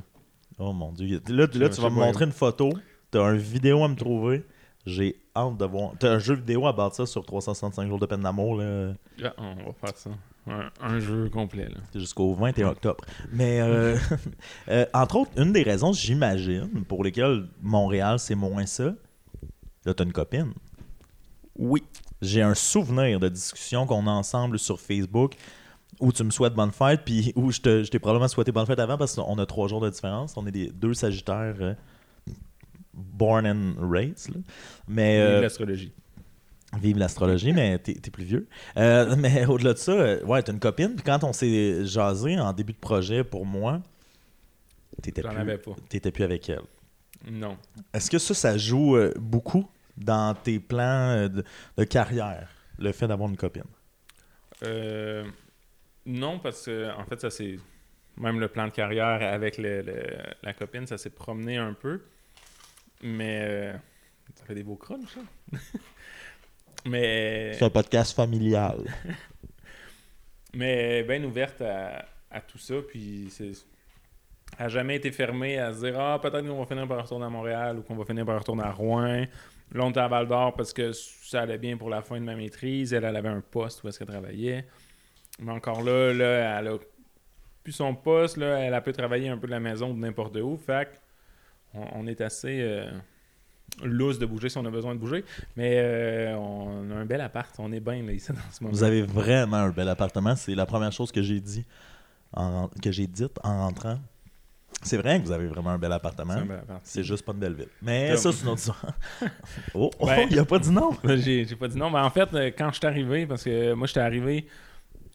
Oh mon dieu. Là, tu- là, tu vas me montrer une photo. T'as une vidéo à me trouver. J'ai hâte de voir. T'as un jeu vidéo à bâtir sur 365 jours de peine d'amour là, Ah, on va faire ça. Un, un jeu complet. Jusqu'au 21 octobre. Mais euh, euh, entre autres, une des raisons, j'imagine, pour lesquelles Montréal, c'est moins ça, là, t'as une copine. Oui. J'ai un souvenir de discussion qu'on a ensemble sur Facebook où tu me souhaites bonne fête, puis où je te- je t'ai probablement souhaité bonne fête avant parce qu'on a trois jours de différence. On est des deux Sagittaires euh, born and raised. là. Mais, euh, l'astrologie. Vive l'astrologie, mais t'es plus vieux. Euh, mais au-delà de ça, euh, ouais, t'as une copine, puis quand on s'est jasé en début de projet pour moi, t'étais plus, avais pas. t'étais plus avec elle. Non. Est-ce que ça, ça joue euh, beaucoup dans tes plans de, de carrière, le fait d'avoir une copine? Euh, non, parce que en fait, ça c'est même le plan de carrière avec le- le- la copine, ça s'est promené un peu. Mais euh, ça fait des beaux crunchs, ça. mais C'est un podcast familial. mais bien ouverte à, à tout ça, puis c'est a jamais été fermée à se dire ah peut-être qu'on va finir par retourner à Montréal ou qu'on va finir par retourner à Rouen. Là, on était à Val d'Or parce que ça allait bien pour la fin de ma maîtrise. Elle, elle avait un poste où est-ce qu'elle travaillait. Mais encore là, là, elle a plus son poste. Là, elle a pu travailler un peu de la maison ou de n'importe où. Fait on, on est assez euh, lousse de bouger si on a besoin de bouger. Mais euh, on a un bel appart. On est bien là, ici dans ce moment. Vous avez vraiment un bel appartement. C'est la première chose que j'ai dit en, que j'ai dite en rentrant. C'est vrai que vous avez vraiment un bel appartement. C'est juste pas une belle ville. Mais ça, c'est une autre histoire. oh, oh, Ben- il a pas dit non. j'ai, pas dit non. Mais en fait, euh, quand je suis arrivé, parce que moi, j'étais arrivé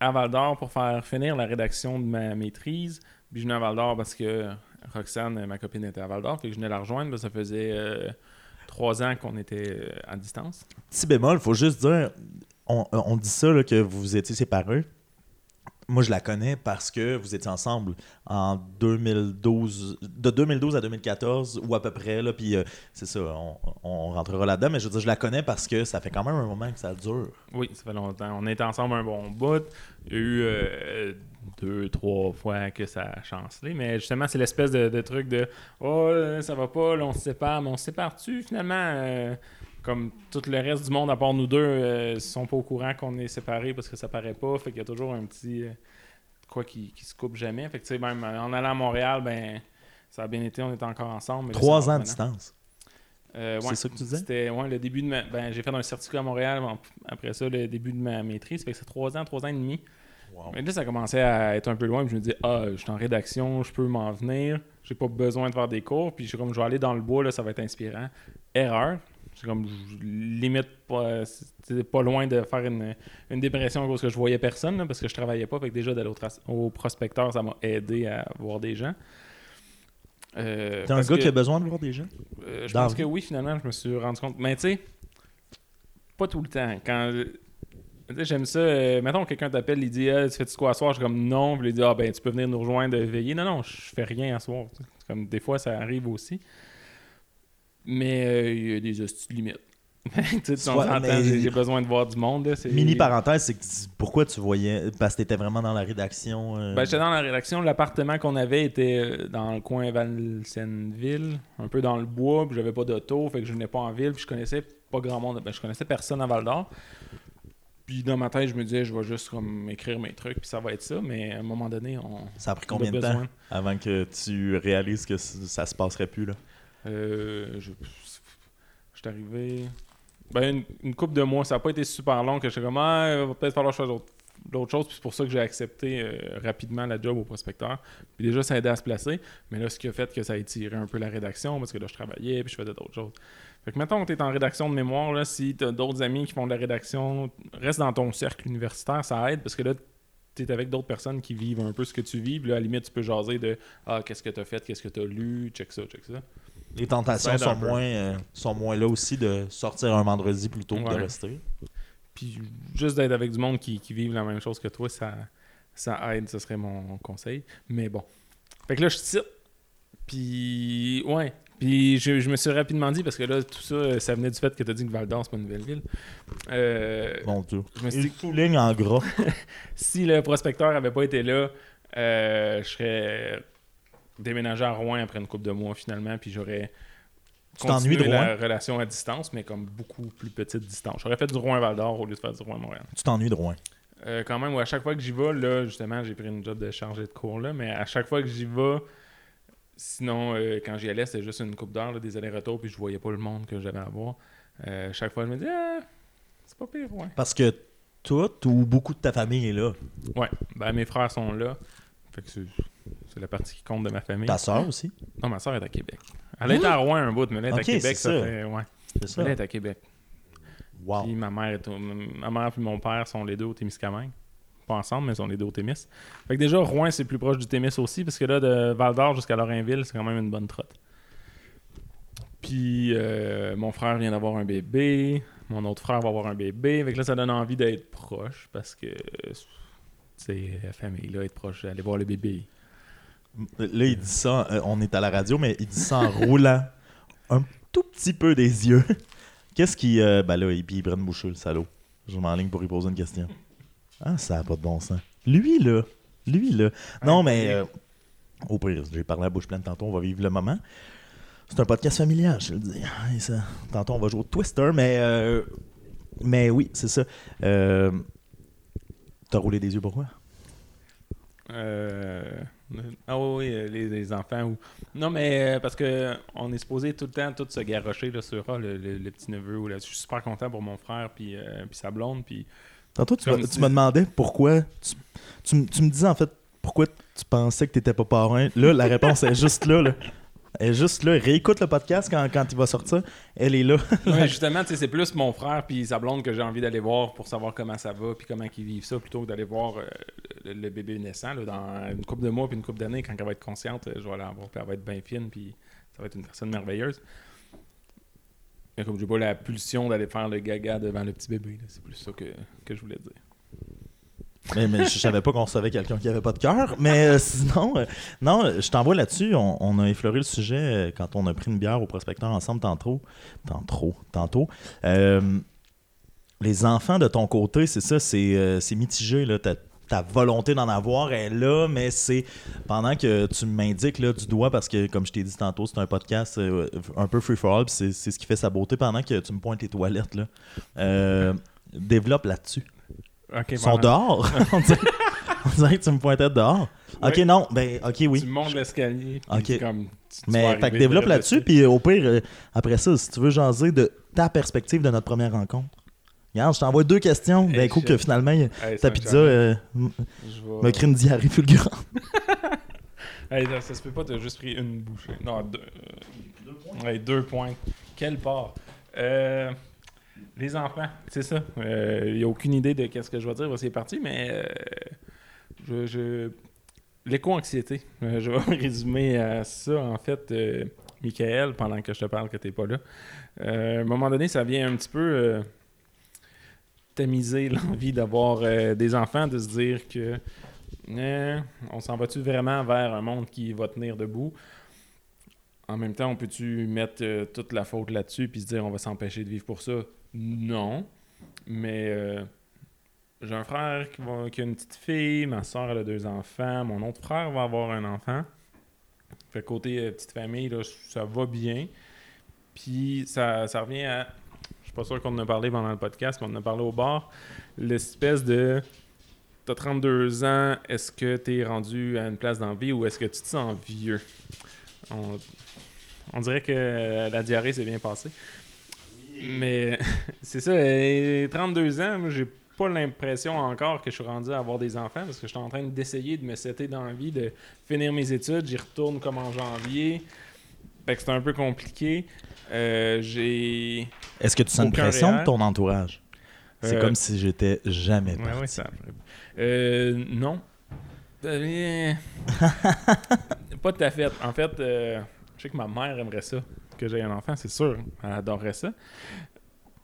à Val d'Or pour faire finir la rédaction de ma maîtrise, Puis je venais à Val d'Or parce que Roxane, ma copine, était à Val d'Or. Que je venais la rejoindre. que ça faisait euh, trois ans qu'on était euh, à distance. Petit bémol, faut juste dire, on, on dit ça là, que vous étiez séparés. Moi, je la connais parce que vous étiez ensemble en 2012, de 2012 à 2014 ou à peu près. Là, puis euh, c'est ça, on, on rentrera là-dedans. Mais je veux dire, je la connais parce que ça fait quand même un moment que ça dure. Oui, ça fait longtemps. On était ensemble un bon bout. Il y a eu euh, deux, trois fois que ça a chancelé. Mais justement, c'est l'espèce de, de truc de Oh, là, ça va pas, là, on se sépare. Mais on se sépare-tu finalement Euh, Comme tout le reste du monde, à part nous deux, euh, sont pas au courant qu'on est séparés parce que ça paraît pas. Fait qu'il y a toujours un petit. euh, quoi qui, qui se coupe jamais. Fait que tu sais, même euh, en allant à Montréal, ben. Ça a bien été, on était encore ensemble. mais Trois ans de distance. Euh, C'est ça que tu disais? C'était ouais, le début de ma. Ben, j'ai fait un certificat à Montréal. bon, après ça, le début de ma maîtrise. Fait que c'est trois ans, trois ans et demi. Wow. Mais là, ça commençait à être un peu loin. Puis je me disais, ah, je suis en rédaction, je peux m'en venir. J'ai pas besoin de faire des cours. Puis je suis comme, je vais aller dans le bois, là, ça va être inspirant. Erreur. C'est comme, je limite pas, c'était pas loin de faire une, une dépression parce que je voyais personne, là, parce que je travaillais pas. Fait que déjà, d'aller au, au prospecteur, ça m'a aidé à voir des gens. Euh, T'es un gars que- qui a besoin de voir des gens? euh, je pense que oui, finalement, je me suis rendu compte. Mais tu sais, pas tout le temps. Quand. J'aime ça. euh, mettons, quelqu'un t'appelle, il dit ah, Tu fais-tu quoi à soir? Je suis comme non. Puis il dit Ah, ben, tu peux venir nous rejoindre, euh, veiller. Non, non, je fais rien à soir. Comme des fois, ça arrive aussi. Mais euh, il y a des de limites. tu sais, mais- j'ai besoin de voir du monde. là, Mini parenthèse, c'est que pourquoi tu voyais. Parce que t'étais vraiment dans la rédaction. euh, Ben, j'étais dans la rédaction. L'appartement qu'on avait était dans le coin Valsenville, un peu dans le bois, puis j'avais pas d'auto, fait que je venais pas en ville, puis je connaissais pas grand monde. Ben, je connaissais personne à Val d'Or. Puis dans ma tête, je me disais, je vais juste comme écrire mes trucs, puis ça va être ça. Mais à un moment donné, on. Ça a pris combien de temps avant que tu réalises que ça se passerait plus? là? Euh, je, je suis arrivé. Ben, une, une couple de mois, ça n'a pas été super long que j'étais comme, ah, il va peut-être falloir je autre- d'autres choses. Puis c'est pour ça que j'ai accepté euh, rapidement la job au prospecteur. Puis déjà, ça a aidé à se placer. Mais là, ce qui a fait que ça a étiré un peu la rédaction parce que là, je travaillais puis je faisais d'autres choses. Fait que mettons que tu es en rédaction de mémoire, là, si tu as d'autres amis qui font de la rédaction, reste dans ton cercle universitaire, ça aide parce que là, tu es avec d'autres personnes qui vivent un peu ce que tu vis. Puis là, à la limite, tu peux jaser de Ah, qu'est-ce que tu as fait, qu'est-ce que tu as lu, check ça, check ça. Les tentations Ça sont moins, euh, sont moins là aussi de sortir un vendredi plutôt que de rester. Puis juste d'être avec du monde qui, qui vivent la même chose que toi, ça, ça aide, ce serait mon conseil. Mais bon. Fait que là, je cite. Puis, ouais. Puis je, je me suis rapidement dit, parce que là, tout ça, ça venait du fait que tu as dit que Val d'Or, c'est pas une nouvelle ville. Euh, Mon Dieu. je me suis dit, souligne en gras. si le prospecteur avait pas été là, euh, je serais déménagé à Rouen après une couple de mois finalement, puis j'aurais Tu t'ennuies de continué la Rouen? relation à distance, mais comme beaucoup plus petite distance. J'aurais fait du Rouen à Val d'Or au lieu de faire du Rouen à Montréal. Tu t'ennuies de Rouen? Euh, quand même, ouais, à chaque fois que j'y vais, là, justement, j'ai pris une job de chargé de cours, là, mais à chaque fois que j'y vais, sinon, euh, quand j'y allais, c'était juste une coupe d'heure, des allers-retours, puis je voyais pas le monde que j'avais à voir. Euh, chaque fois, je me dis, ah, c'est pas pire, ouais. Parce que tout ou beaucoup de ta famille est là. Ouais, ben mes frères sont là. Fait que c'est la partie qui compte de ma famille. Ta soeur aussi? Non, ma soeur est à Québec. Elle est à Rouen un bout, mais elle est à Québec, c'est ça, ça. fait. Ouais. C'est ça. Elle est à Québec. Wow. Puis ma mère, est au- ma mère et mon père sont les deux au Témiscamingue. Ensemble, mais sont les deux au Témis. Fait que déjà, Rouen, c'est plus proche du Témis aussi, parce que là, de Val d'Or jusqu'à Lorrainville, c'est quand même une bonne trotte. Puis euh, mon frère vient d'avoir un bébé. Mon autre frère va avoir un bébé. Fait que là, ça donne envie d'être proche, parce que c'est la famille, là, être proche, aller voir le bébé. Là, il dit ça, euh, on est à la radio, mais il dit ça en roulant un tout petit peu des yeux. Qu'est-ce qui. euh, ben là, il, il prend le salaud. Je m'enligne pour lui poser une question. Ah, ça n'a pas de bon sens. Lui, là. Lui, là. Non, mais. euh, au pire, j'ai parlé à bouche pleine tantôt, on va vivre le moment. C'est un podcast familial, je te le dis. Et ça, tantôt, on va jouer au Twister, mais. euh, mais oui, c'est ça. Euh, T'as roulé des yeux pourquoi? Euh, Ah oui, oui, euh, les, les enfants. Ou... Non, mais euh, parce que on est supposé tout le temps tout se garrocher là, sur ah, le, le- le petit neveu. Ou là. Je suis super content pour mon frère puis, euh, puis sa blonde. Puis... Tantôt, tu, me- tu demandais pourquoi. Tu, tu me- tu me disais en fait pourquoi tu pensais que t'étais pas parrain. Là, la réponse est juste là, là. Elle est juste là. Réécoute le podcast quand, quand il va sortir. Elle est là. Ouais, justement, tu c'est plus mon frère puis sa blonde que j'ai envie d'aller voir pour savoir comment ça va puis comment ils vivent ça plutôt que d'aller voir euh, le, le bébé naissant, là, dans une couple de mois puis une couple d'années, quand elle va être consciente, euh, je vais l'avoir, puis elle va être bien fine, puis ça va être une personne merveilleuse. Comme j'ai pas la pulsion d'aller faire le gaga devant le petit bébé, c'est plus ça que, que je voulais dire. Mais, mais je savais pas qu'on recevait quelqu'un qui avait pas de cœur. Mais euh, sinon, euh, non, je t'envoie là-dessus. On, a effleuré le sujet euh, quand on a pris une bière au prospecteur ensemble tantôt. Tantôt, tantôt. Les enfants de ton côté, c'est ça, c'est c'est mitigé. Là. Ta, volonté d'en avoir est là, mais c'est pendant que tu m'indiques là, du doigt, parce que comme je t'ai dit tantôt, c'est un podcast euh, un peu free for all, puis c'est c'est ce qui fait sa beauté pendant que tu me pointes les toilettes. Là. Euh, développe là-dessus. Ok, Ils sont dehors. on, dirait, on dirait que tu me pointais dehors. Ok, non, ben, ok, oui. Tu montes l'escalier, Ok. c'est comme. tu- tu vas Mais fait que développe là-dessus, dessus. puis au pire, euh, après ça, si tu veux jaser de ta perspective de notre première rencontre. Regarde, je t'envoie deux questions d'un Hey, coup shit. que finalement, Hey, ta pizza euh, m- Je vais- me crée une diarrhée fulgurante. Hey, ça se peut pas, t'as juste pris une bouchée. Non, deux. euh, ouais, deux points. Quelle part? Euh, Les enfants, c'est ça. Il n'y a aucune idée de qu'est-ce que je vais dire, c'est parti, mais euh, je, je... l'éco-anxiété. Euh, je vais résumer à ça, en fait. Euh, Michael, pendant que je te parle que t'es pas là, euh, à un moment donné, ça vient un petit peu l'envie d'avoir euh, des enfants, de se dire que euh, on s'en va-tu vraiment vers un monde qui va tenir debout? En même temps, on peut-tu mettre euh, toute la faute là-dessus puis se dire on va s'empêcher de vivre pour ça? Non. Mais euh, j'ai un frère qui, va- qui a une petite fille, ma soeur a deux enfants, mon autre frère va avoir un enfant. Côté petite famille, ça va bien. Puis ça, ça revient à. Pas sûr qu'on en a parlé pendant le podcast, mais on en a parlé au bar. L'espèce de. T'as 32 ans, est-ce que t'es rendu à une place d'envie ou est-ce que tu te sens vieux? On, dirait que la diarrhée s'est bien passée. Mais c'est ça, euh, 32 ans, moi, j'ai pas l'impression encore que je suis rendu à avoir des enfants parce que je suis en train d'essayer de me setter dans la vie, de finir mes études. J'y retourne comme en janvier. Fait que c'est un peu compliqué. Euh, j'ai. Est-ce que tu sens une pression de ton entourage? C'est Euh, comme si j'étais jamais parti. ouais, ça. Euh, non. Pas tout à fait. En fait, je sais que ma mère aimerait ça, que j'ai un enfant, c'est sûr. Elle adorerait ça.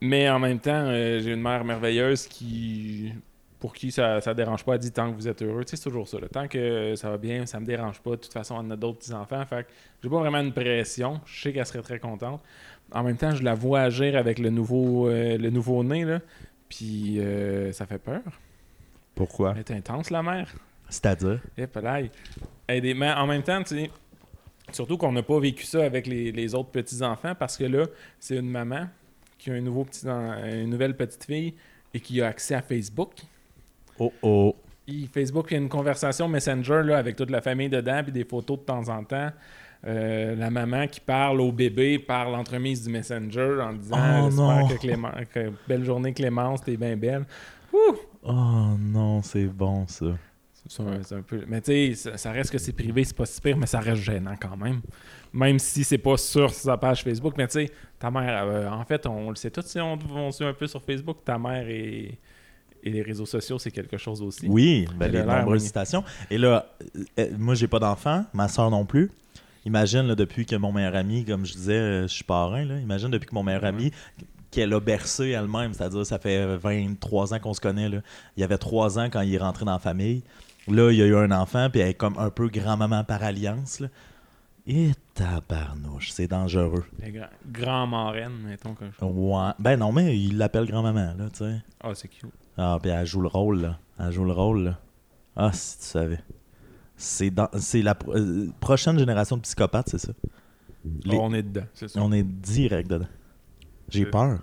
Mais en même temps, j'ai une mère merveilleuse qui. Pour qui ça, ça dérange pas, elle dit tant que vous êtes heureux. Tu sais, c'est toujours ça. là. Tant que ça va bien, ça me dérange pas. De toute façon, elle a d'autres petits-enfants. Fait j'ai pas vraiment une pression. Je sais qu'elle serait très contente. En même temps, je la vois agir avec le nouveau, euh, le nouveau-né, là. Puis euh, ça fait peur. Pourquoi? Elle est intense, la mère. C'est-à-dire? Mais en même temps, tu sais, surtout qu'on n'a pas vécu ça avec les, les autres petits-enfants parce que là, c'est une maman qui a un nouveau petit, une nouvelle petite fille et qui a accès à Facebook. Oh oh. Il- Facebook, il y a une conversation Messenger là, avec toute la famille dedans, puis des photos de temps en temps. Euh, la maman qui parle au bébé par l'entremise du Messenger en disant Oh que, Clément- que belle journée Clémence, t'es bien belle. Oh non, c'est bon ça. C'est un, c'est un peu... Mais tu sais, ça, ça reste que c'est privé, c'est pas si pire, mais ça reste gênant quand même. Même si c'est pas sur sa page Facebook. Mais tu sais, ta mère, euh, en fait, on le sait tous si on, on suit un peu sur Facebook, ta mère et, et les réseaux sociaux, c'est quelque chose aussi. Oui, ben, les nombreuses oui. citations. Et là, euh, euh, moi, j'ai pas d'enfant, ma soeur non plus. Imagine, là, depuis que mon meilleur ami, comme je disais, euh, je suis parrain, là, imagine depuis que mon meilleur Ouais. ami, qu'elle a bercé elle-même, c'est-à-dire ça fait 23 ans qu'on se connaît. Là. Il y avait 3 ans quand il est rentré dans la famille. Là, il y a eu un enfant, puis elle est comme un peu grand-maman par alliance. Là. Et tabarnouche, c'est dangereux. Les gra- grand marraine, mettons. Que je... Ouais. Ben non, mais il l'appelle grand-maman, là, tu sais. Ah, c'est cute. Ah, puis elle joue le rôle, là. Elle joue le rôle, là. Ah, si tu savais. C'est dans... c'est la pro- euh, prochaine génération de psychopathes, c'est ça. Les- Ah, on est dedans, c'est ça. On est direct dedans. J'ai C'est- peur.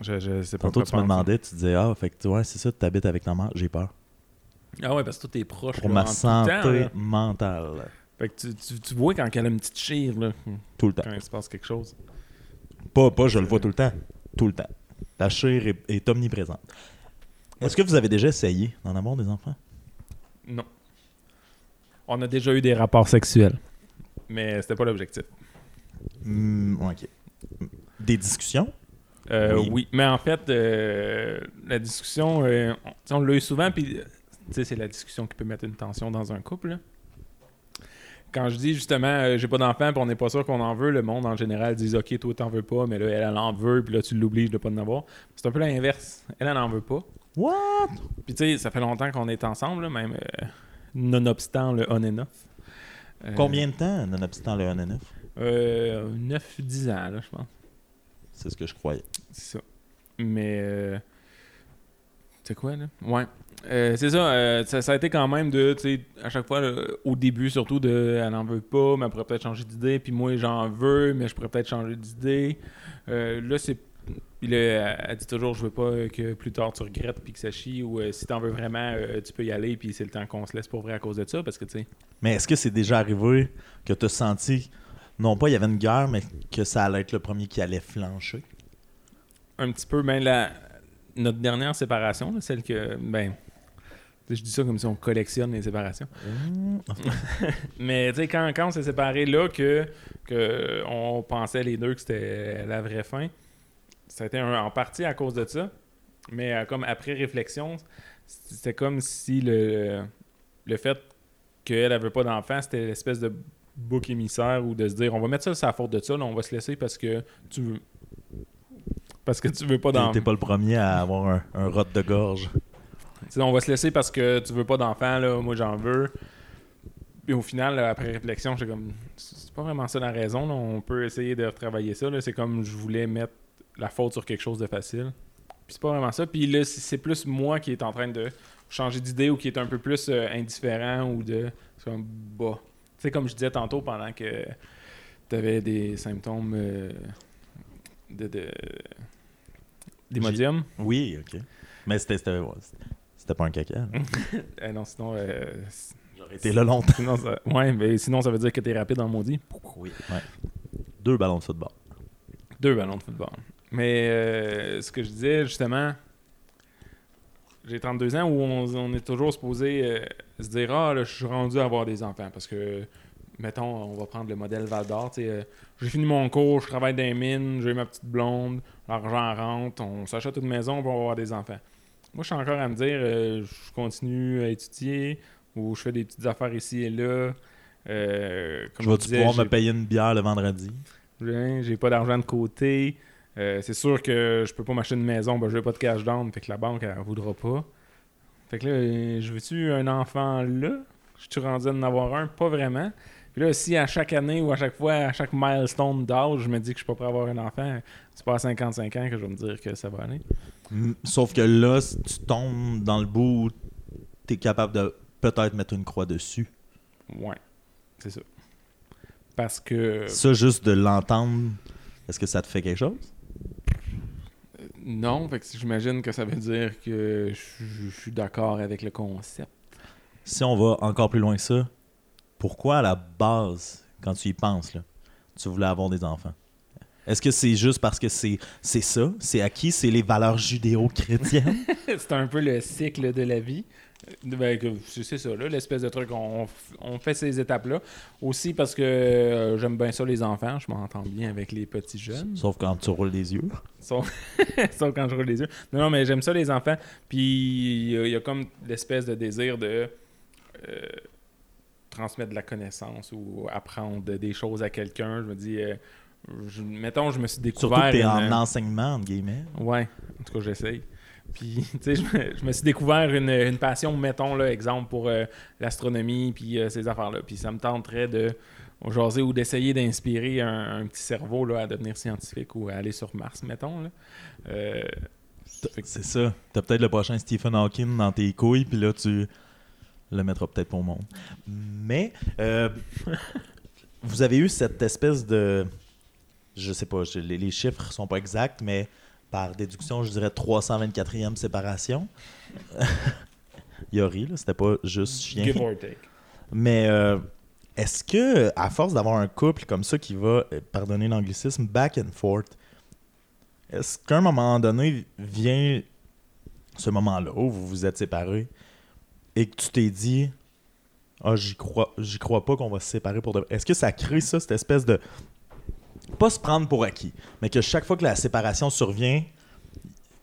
Je, je sais pas Tantôt, quoi tu me penser. demandais, tu disais, ah, fait que, ouais, c'est ça, tu habites avec ta mère. J'ai peur. Ah ouais, parce que tout est proche. Pour là, ma en tout santé là. mentale. Fait que tu, tu, tu vois quand elle a une petite chire, là, Tout le temps. quand il se passe quelque chose. Pas, pas, je le vois tout le temps. Tout le temps. La chair est, est omniprésente. Est-ce que vous avez déjà essayé d'en avoir des enfants? Non. On a déjà eu des rapports sexuels. Mais c'était pas l'objectif. Hmm, ok. Des discussions? Euh, Oui. oui. mais en fait, euh, la discussion, euh, on, l'a eu souvent, puis c'est la discussion qui peut mettre une tension dans un couple. là. Quand je dis justement, euh, j'ai pas d'enfant, puis on n'est pas sûr qu'on en veut, le monde en général dit Ok, toi t'en veux pas, mais là, elle, elle en veut, puis là, tu l'obliges de pas en avoir. C'est un peu l'inverse. Elle, elle en veut pas. What? Puis tu sais, ça fait longtemps qu'on est ensemble, là, même euh, nonobstant le on and off. Euh, Combien de temps, nonobstant le on and off? euh, 9-10 ans, là, je pense. C'est ce que je croyais. C'est ça. Mais. euh, c'est quoi, là? Ouais. Euh, c'est ça, euh, ça. ça a été quand même de, tu sais, à chaque fois, là, au début surtout, de elle n'en veut pas, mais elle pourrait peut-être changer d'idée, puis moi j'en veux, mais je pourrais peut-être changer d'idée. Euh, là, c'est. Puis là, elle- dit toujours, je veux pas que plus tard tu regrettes puis que ça chie, ou euh, si t'en veux vraiment, euh, tu peux y aller, puis c'est le temps qu'on se laisse pour vrai à cause de ça, parce que, tu sais. Mais est-ce que c'est déjà arrivé que tu as senti, non pas il y avait une guerre, mais que ça allait être le premier qui allait flancher? un petit peu, ben, la, notre dernière séparation, là, celle que, ben, je dis ça comme si on collectionne les séparations. Mmh. Mais tu sais, quand, quand on s'est séparés là, que, que on pensait les deux que c'était la vraie fin, ça a été un- en partie à cause de ça. Mais euh, comme après réflexion, c'était comme si le, le fait qu'elle n'avait pas d'enfant, c'était l'espèce de bouc émissaire ou de se dire on va mettre ça sur la faute de ça, là, on va se laisser parce que tu veux. Parce que tu veux pas d'enfant. t'es pas le premier à avoir un, un rot de gorge. On va se laisser parce que tu veux pas d'enfant, là, moi j'en veux. Puis au final, là, après réflexion, j'ai comme. C'est pas vraiment ça la raison, là. on peut essayer de retravailler ça. C'est comme je voulais mettre la faute sur quelque chose de facile. Puis c'est pas vraiment ça. Puis là, c'est c'est plus moi qui est en train de changer d'idée ou qui est un peu plus euh, indifférent ou de. C'est comme bah. Tu sais, comme je disais tantôt pendant que t'avais des symptômes euh, de. de d'hémodium. Oui, ok. Mais c'était c'était pas un caca. Eh non, sinon. euh, J'aurais été là longtemps. Sinon, ça... Ouais, mais sinon, ça veut dire que t'es rapide en maudit. Oui. Ouais. Deux ballons de football. Deux ballons de football. Mais euh, ce que je disais, justement, j'ai 32 ans où on, on est toujours supposé euh, se dire Ah, là, je suis rendu à avoir des enfants. Parce que, mettons, on va prendre le modèle Val d'Or. euh, j'ai fini mon cours, je travaille dans les mines, j'ai ma petite blonde, l'argent rentre, on s'achète une maison pour avoir des enfants. Moi, je suis encore à me dire euh, Je continue à étudier ou je fais des petites affaires ici et là. Euh, comme Je vais-tu pouvoir me payer une bière le vendredi? J'ai pas d'argent de côté. Euh, c'est sûr que je peux pas m'acheter une maison, ben j'ai pas de cash down, fait que la banque elle voudra pas. Fait que là, euh, je veux-tu un enfant là? Je suis rendu à en avoir un? Pas vraiment. Puis là, si à chaque année ou à chaque fois, à chaque milestone d'âge, je me dis que je suis pas prêt à avoir un enfant, c'est pas à 55 ans que je vais me dire que ça va aller. M- Sauf que là, si tu tombes dans le bout où t'es capable de peut-être mettre une croix dessus. Ouais, c'est ça. Parce que Ça, juste de l'entendre, est-ce que ça te fait quelque chose? non, fait que j'imagine que ça veut dire que je suis d'accord avec le concept. Si on va encore plus loin que ça, pourquoi à la base, quand tu y penses, là, tu voulais avoir des enfants? Est-ce que c'est juste parce que c'est c'est ça? C'est acquis? C'est les valeurs judéo-chrétiennes? c'est un peu le cycle de la vie. Ben, c'est ça, là, l'espèce de truc. On, on fait ces étapes-là. Aussi parce que euh, j'aime bien ça, les enfants. Je m'entends bien avec les petits jeunes. Sauf quand tu roules les yeux. Sauf, sauf quand je roule les yeux. Non, non, mais j'aime ça, les enfants. Puis il y, a- il y a comme l'espèce de désir de euh, transmettre de la connaissance ou apprendre des choses à quelqu'un. Je me dis, euh, je- mettons, je me suis Surtout découvert. que t'es une- en enseignement, entre guillemets. Ouais, en tout cas, j'essaye. Puis, tu sais, je, me- je me suis découvert une, une passion, mettons, là, exemple, pour euh, l'astronomie, puis euh, ces affaires-là. Puis ça me tenterait de jaser ou d'essayer d'inspirer un, un petit cerveau là, à devenir scientifique ou à aller sur Mars, mettons. Là. Euh, C'est ça. T'as peut-être le prochain Stephen Hawking dans tes couilles, puis là, tu le mettras peut-être pas au monde. Mais, euh, vous avez eu cette espèce de. Je sais pas, je- les, les chiffres sont pas exacts, mais par déduction, je dirais 324e séparation. Yori, là, c'était pas juste chien. give or take. Mais euh, est-ce que, à force d'avoir un couple comme ça qui va, euh, pardonnez l'anglicisme, back and forth, est-ce qu'à un moment donné vient ce moment-là où vous vous êtes séparés? Et que tu t'es dit, ah, j'y crois, j'y crois pas qu'on va se séparer pour de. Est-ce que ça crée ça, cette espèce de. Pas se prendre pour acquis, mais que chaque fois que la séparation survient,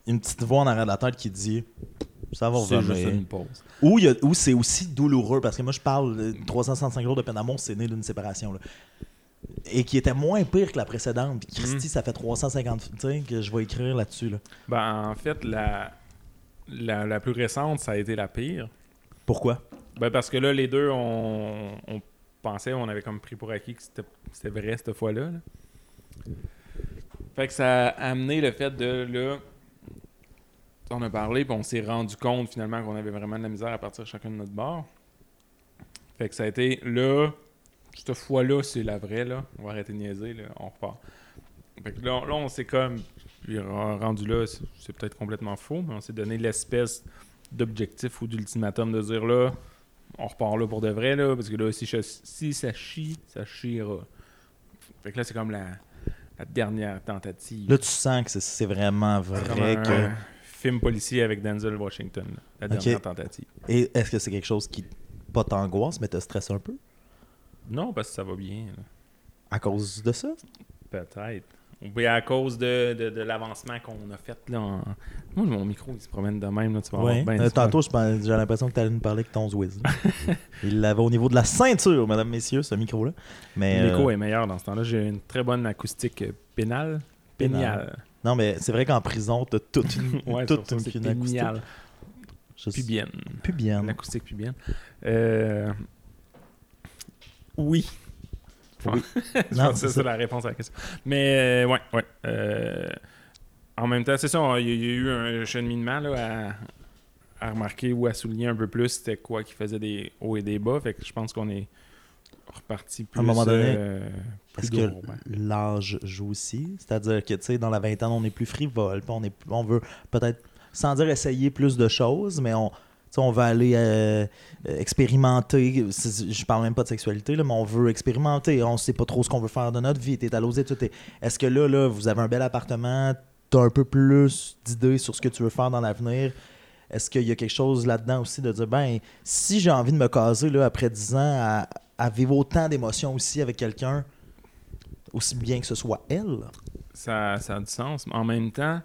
une petite voix en arrière de la tête qui dit Ça va C'est juste revenir. une pause. Ou, il y a- ou c'est aussi douloureux, parce que moi je parle de 365 jours de peine d'amour, c'est né d'une séparation. là. Et qui était moins pire que la précédente. Puis Christy, Mm. ça fait 350 tu sais, que je vais écrire là-dessus. Là. Ben, en fait, la, la, la plus récente, ça a été la pire. Pourquoi? Ben, parce que là, les deux, on, on pensait, on avait comme pris pour acquis que c'était vrai cette fois-là. là. Fait que ça a amené le fait de, là, on a parlé, puis on s'est rendu compte finalement qu'on avait vraiment de la misère à partir chacun de notre bord. Fait que ça a été, là, cette fois-là, c'est la vraie, là. On va arrêter de niaiser, là, on repart. Fait que là, là, on s'est comme, puis re- rendu là, c'est peut-être complètement faux, mais on s'est donné l'espèce d'objectif ou d'ultimatum de dire là, on repart là pour de vrai, là, parce que là, si, je- si ça chie, ça chiera. Fait que là, c'est comme la, la dernière tentative. Là, tu sens que c'est- vraiment C'est comme vrai un que. film policier avec Denzel Washington, là, la dernière tentative. Et est-ce que c'est quelque chose qui pas t'angoisse, mais te stresse un peu? Non, parce que ça va bien, là. à cause de ça? Peut-être. Ou bien à cause de, de, de l'avancement qu'on a fait, là. en- Moi, mon micro, il se promène de même, là, tu vas Ouais. ben Euh, tantôt, j'ai l'impression que tu allais nous parler avec ton Zwiz. Il l'avait au niveau de la ceinture, mesdames, messieurs, ce micro-là. Mais, L'écho euh, est meilleur dans ce temps-là. J'ai une très bonne acoustique euh, pénale. Pénale. Péniale. Non, mais c'est vrai qu'en prison, t'as toute une, Ouais, toute une, une acoustique. Je Pubienne. Pubienne. Une acoustique pubienne. Euh... Oui. Oui. Je Non, pense que c'est ça. ça la réponse à la question. Mais, euh, ouais, ouais. Euh, En même temps, c'est ça, il y a il y a eu un cheminement là, à... à remarquer ou à souligner un peu plus c'était quoi qui faisait des hauts et des bas. Fait que je pense qu'on est reparti plus. un moment donné, euh, Est-ce que l'âge joue aussi? C'est-à-dire que, tu sais, dans la vingtaine, on est plus frivole, on, est, on veut peut-être, sans dire essayer plus de choses, mais on, on va aller euh, euh, expérimenter. Je parle même pas de sexualité, là, mais on veut expérimenter. On sait pas trop ce qu'on veut faire de notre vie. T'es à l'os et tout. Est-ce que là, là, vous avez un bel appartement, t'as un peu plus d'idées sur ce que tu veux faire dans l'avenir? Est-ce qu'il y a quelque chose là-dedans aussi de dire, ben, si j'ai envie de me caser là, après 10 ans, à, à vivre autant d'émotions aussi avec quelqu'un, aussi bien que ce soit elle? ça, ça a du sens. En même temps,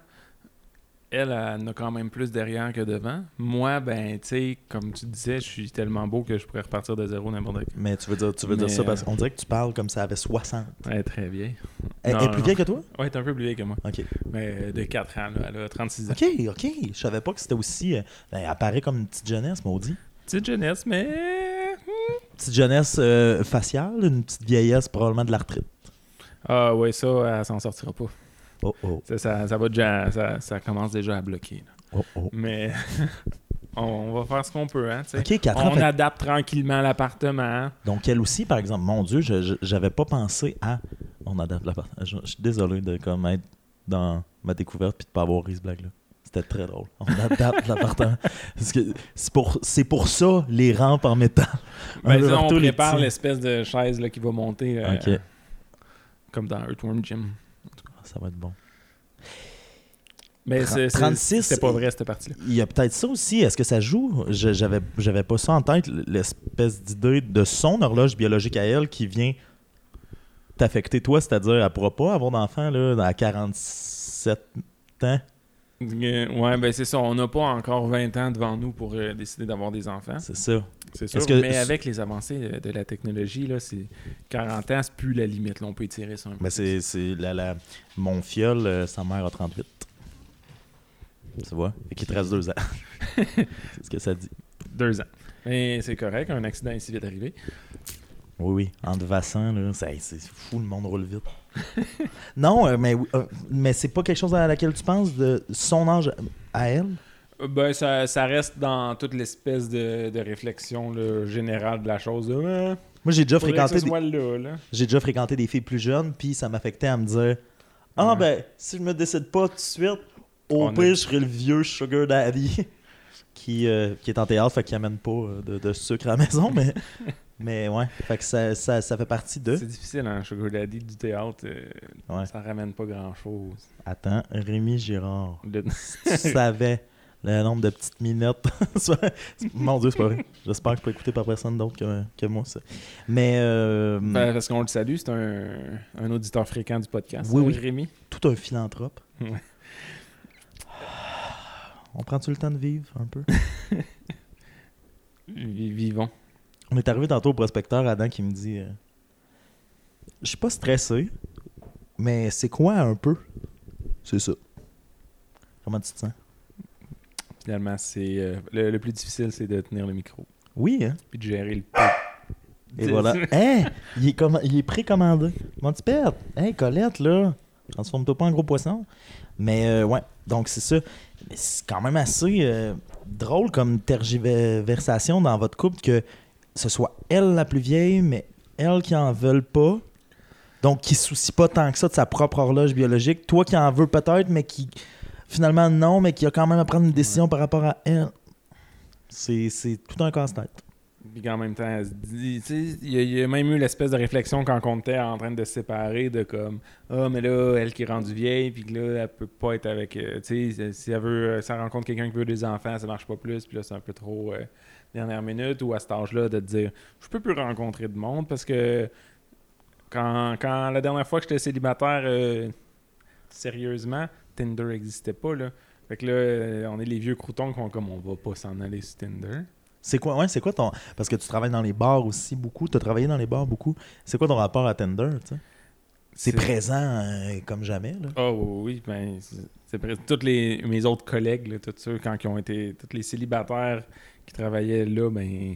elle, elle en a quand même plus derrière que devant. Moi, ben, tu sais, comme tu disais, je suis tellement beau que je pourrais repartir de zéro n'importe quand. Mais tu veux dire, tu veux dire ça parce euh, qu'on dirait que tu parles comme ça avait 60. Elle est très vieille. Elle, est plus vieille que toi? Ouais, elle est un peu plus vieille que moi. Ok. Mais euh, de 4 ans, là. Elle a 36 ans. Ok, ok. Je savais pas que c'était aussi. euh, ben, elle apparaît comme une petite jeunesse, maudit. Petite jeunesse, mais. Petite jeunesse euh, faciale, une petite vieillesse probablement de la retraite. Ah, ouais, ça, elle s'en sortira pas. Oh oh. Ça, ça, ça va déjà. Ça, ça commence déjà à bloquer. là. Oh. Mais. on, on va faire ce qu'on peut, hein, tu sais. Ok, 4 ans. On fait- adapte tranquillement l'appartement. Donc elle aussi, par exemple, mon Dieu, je- j'avais pas pensé à. On adapte la part- Je, je suis désolé de comme être dans ma découverte puis de pas avoir ri ce blague là. C'était très drôle. On adapte l'appartement. C'est pour, pour ça les rampes en métal. Ben, on les prépare l'espèce de chaise là, qui va monter euh, comme dans Earthworm Jim. Ça va être bon. Mais c'est, c'est- 36, c'était pas vrai cette partie-là. Il y a peut-être ça aussi. Est-ce que ça joue? J'avais, j'avais pas ça en tête, l'espèce d'idée de son horloge biologique à elle qui vient t'affecter toi, c'est-à-dire elle pourra pas avoir d'enfant là, à 47 ans? Euh, ouais, ben c'est ça. On n'a pas encore 20 ans devant nous pour euh, décider d'avoir des enfants. C'est ça. C'est sûr. Que- mais avec les avancées de, de la technologie, là, c'est 40 ans, c'est plus la limite. Là, on peut étirer ça un peu. Mais c'est, c'est la, la- mon fiole, euh, sa mère a 38. Tu vois? Et qu'il te reste deux ans. c'est ce que ça dit. Deux ans. Mais c'est correct, un accident est si vite arrivé. Oui, oui. Entre Vassan, là, c'est, fou, le monde roule vite. non, euh, mais, euh, mais c'est pas quelque chose à laquelle tu penses de son âge à elle? Euh, Ben, ça, ça reste dans toute l'espèce de, de réflexion là, générale de la chose. là. Euh, Moi, j'ai déjà fréquenté des... soit là, là. J'ai déjà fréquenté des filles plus jeunes, puis ça m'affectait à me dire Ah, Ouais. ben, si je me décide pas tout de suite, au a- pire, je serai le vieux Sugar Daddy qui, euh, qui est en théâtre, fait qu'il amène pas euh, de, de sucre à la maison, mais, mais ouais, fait que ça, ça, ça fait partie de. C'est difficile, hein, Sugar Daddy du théâtre. euh, Ouais. Ça ramène pas grand-chose. Attends, Rémi Girard, Le- tu savais le nombre de petites minettes. Mon Dieu, c'est pas vrai. J'espère que je peux écouter par personne d'autre que, que moi, ça. Mais euh, Ben, parce qu'on le salue, c'est un, un auditeur fréquent du podcast. Oui, euh, oui. Rémi? tout un philanthrope. Ouais. On prend-tu le temps de vivre un peu? Vi- Vivons. On est arrivé tantôt au prospecteur, Adam, qui me dit euh, Je suis pas stressé, mais c'est quoi un peu C'est ça. Comment tu te sens? Finalement, c'est euh, le, le plus difficile, c'est de tenir le micro. Oui, hein? Puis de gérer le. Et voilà. Hein? Il, est il est précommandé. Mon petit père, hey, Colette, là, transforme-toi pas en gros poisson. Mais euh, ouais, donc c'est ça. Mais c'est quand même assez euh, drôle comme tergiversation dans votre couple que ce soit elle la plus vieille, mais elle qui en veulent pas. Donc qui se soucie pas tant que ça de sa propre horloge biologique. Toi qui en veux peut-être, mais qui finalement non, mais qui a quand même à prendre une décision par rapport à elle. C'est c'est tout un casse-tête. Puis en même temps, elle se dit, il y, y a même eu l'espèce de réflexion quand on était en train de se séparer, de comme, ah, mais là, elle qui est rendue vieille, puis que là, elle peut pas être avec, euh, tu sais, si elle veut, euh, si elle rencontre quelqu'un qui veut des enfants, ça marche pas plus, puis là, c'est un peu trop euh, dernière minute, ou à cet âge-là, de te dire, je peux plus rencontrer de monde, parce que quand, quand la dernière fois que j'étais célibataire, euh, sérieusement, Tinder n'existait pas, là. Fait que là, euh, on est les vieux croutons qui ont comme, on va pas s'en aller sur Tinder. C'est quoi, ouais, c'est quoi ton. Parce que tu travailles dans les bars aussi beaucoup, tu as travaillé dans les bars beaucoup. C'est quoi ton rapport à Tinder, tu sais? C'est présent euh, comme jamais, là. Ah oui, oui, ben, c'est- presque tous les, mes autres collègues, là, tous ceux, quand ils ont été, tous les célibataires qui travaillaient là, ben,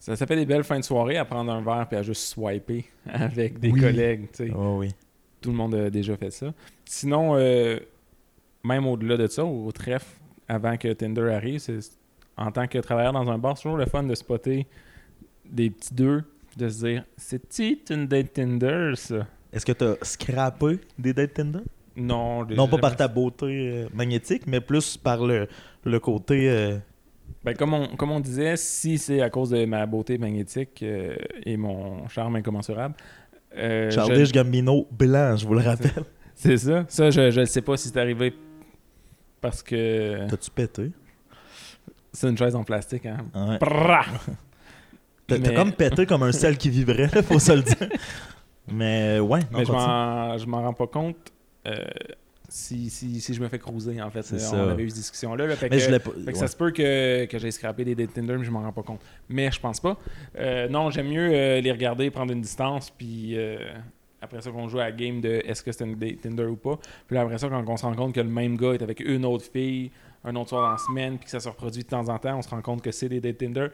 ça, ça fait des belles fins de soirée à prendre un verre puis à juste swiper avec des Oui. collègues, tu sais. Oh oui. Tout le monde a déjà fait ça. Sinon, euh, même au-delà de ça, au trèfle, avant que Tinder arrive, en tant que travailleur dans un bar, c'est toujours le fun de spotter des petits deux, de se dire, c'est-tu une date Tinder, ça? Est-ce que tu as scrappé des dates Tinder? Non, Non pas par ta beauté euh, magnétique, mais plus par le, le côté. euh, Ben, comme, on, comme on disait, si c'est à cause de ma beauté magnétique euh, et mon charme incommensurable, Childish je- Gambino blanc, je vous le rappelle. c'est ça. Ça, je ne sais pas si c'est arrivé parce que T'as-tu pété? c'est une chaise en plastique. Hein? Ouais. T'as Mais- comme pété comme un sel qui vibrait, là, faut se le dire. Mais ouais, non, Mais je m'en, je m'en rends pas compte euh, si, si, si je me fais cruiser, en fait. C'est Euh, ça. On avait eu cette discussion-là. là. Fait Mais que- je l'ai pas. Fait que ouais. ça se peut que, que j'ai scrappé des dates Tinder, mais je m'en rends pas compte. Mais je pense pas. Euh, non, j'aime mieux euh, les regarder, prendre une distance, puis après ça, qu'on joue à la game de est-ce que c'est une date Tinder ou pas. Puis là, après ça, quand on se rend compte que le même gars est avec une autre fille, un autre soir dans la semaine, puis que ça se reproduit de temps en temps, on se rend compte que c'est des dates Tinder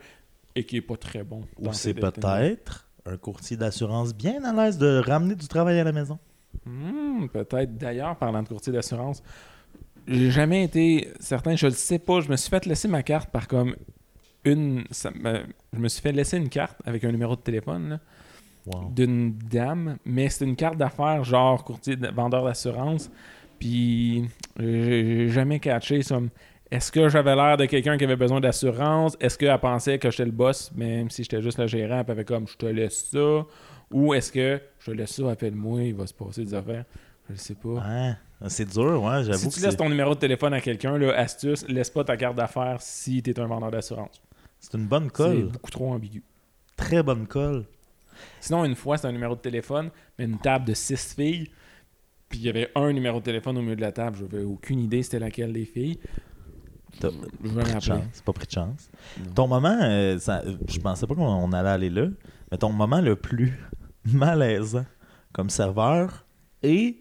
et qui est pas très bon. Ou c'est peut-être un courtier d'assurance bien à l'aise de ramener du travail à la maison. Hmm, peut-être. D'ailleurs, parlant de courtier d'assurance, j'ai jamais été certain, je le sais pas, je me suis fait laisser ma carte par comme une. ça je me suis fait laisser une carte avec un numéro de téléphone là, Wow. d'une dame, mais c'est une carte d'affaires genre courtier de- vendeur d'assurance. Puis j'ai j'ai jamais catché ça. Est-ce que j'avais l'air de quelqu'un qui avait besoin d'assurance? Est-ce qu'elle pensait que j'étais le boss, même si j'étais juste le gérant, elle avait comme je te laisse ça? Ou est-ce que je te laisse ça, appelle-moi, il va se passer des affaires? Je sais pas. Ouais, c'est dur, ouais, j'avoue Si tu laisses c'est- ton numéro de téléphone à quelqu'un, astuce, laisse pas ta carte d'affaires si tu es un vendeur d'assurance. c'est une bonne C'est colle. beaucoup trop ambigu. Très bonne colle. Sinon, une fois, c'est un numéro de téléphone, mais une table de six filles, puis il y avait un numéro de téléphone au milieu de la table. Je n'avais aucune idée c'était laquelle des filles. T'as l'appeler. chance, pas pris de chance. Non. Ton moment, euh, ça- je pensais pas qu'on on allait aller là, mais ton moment le plus malaisant comme serveur et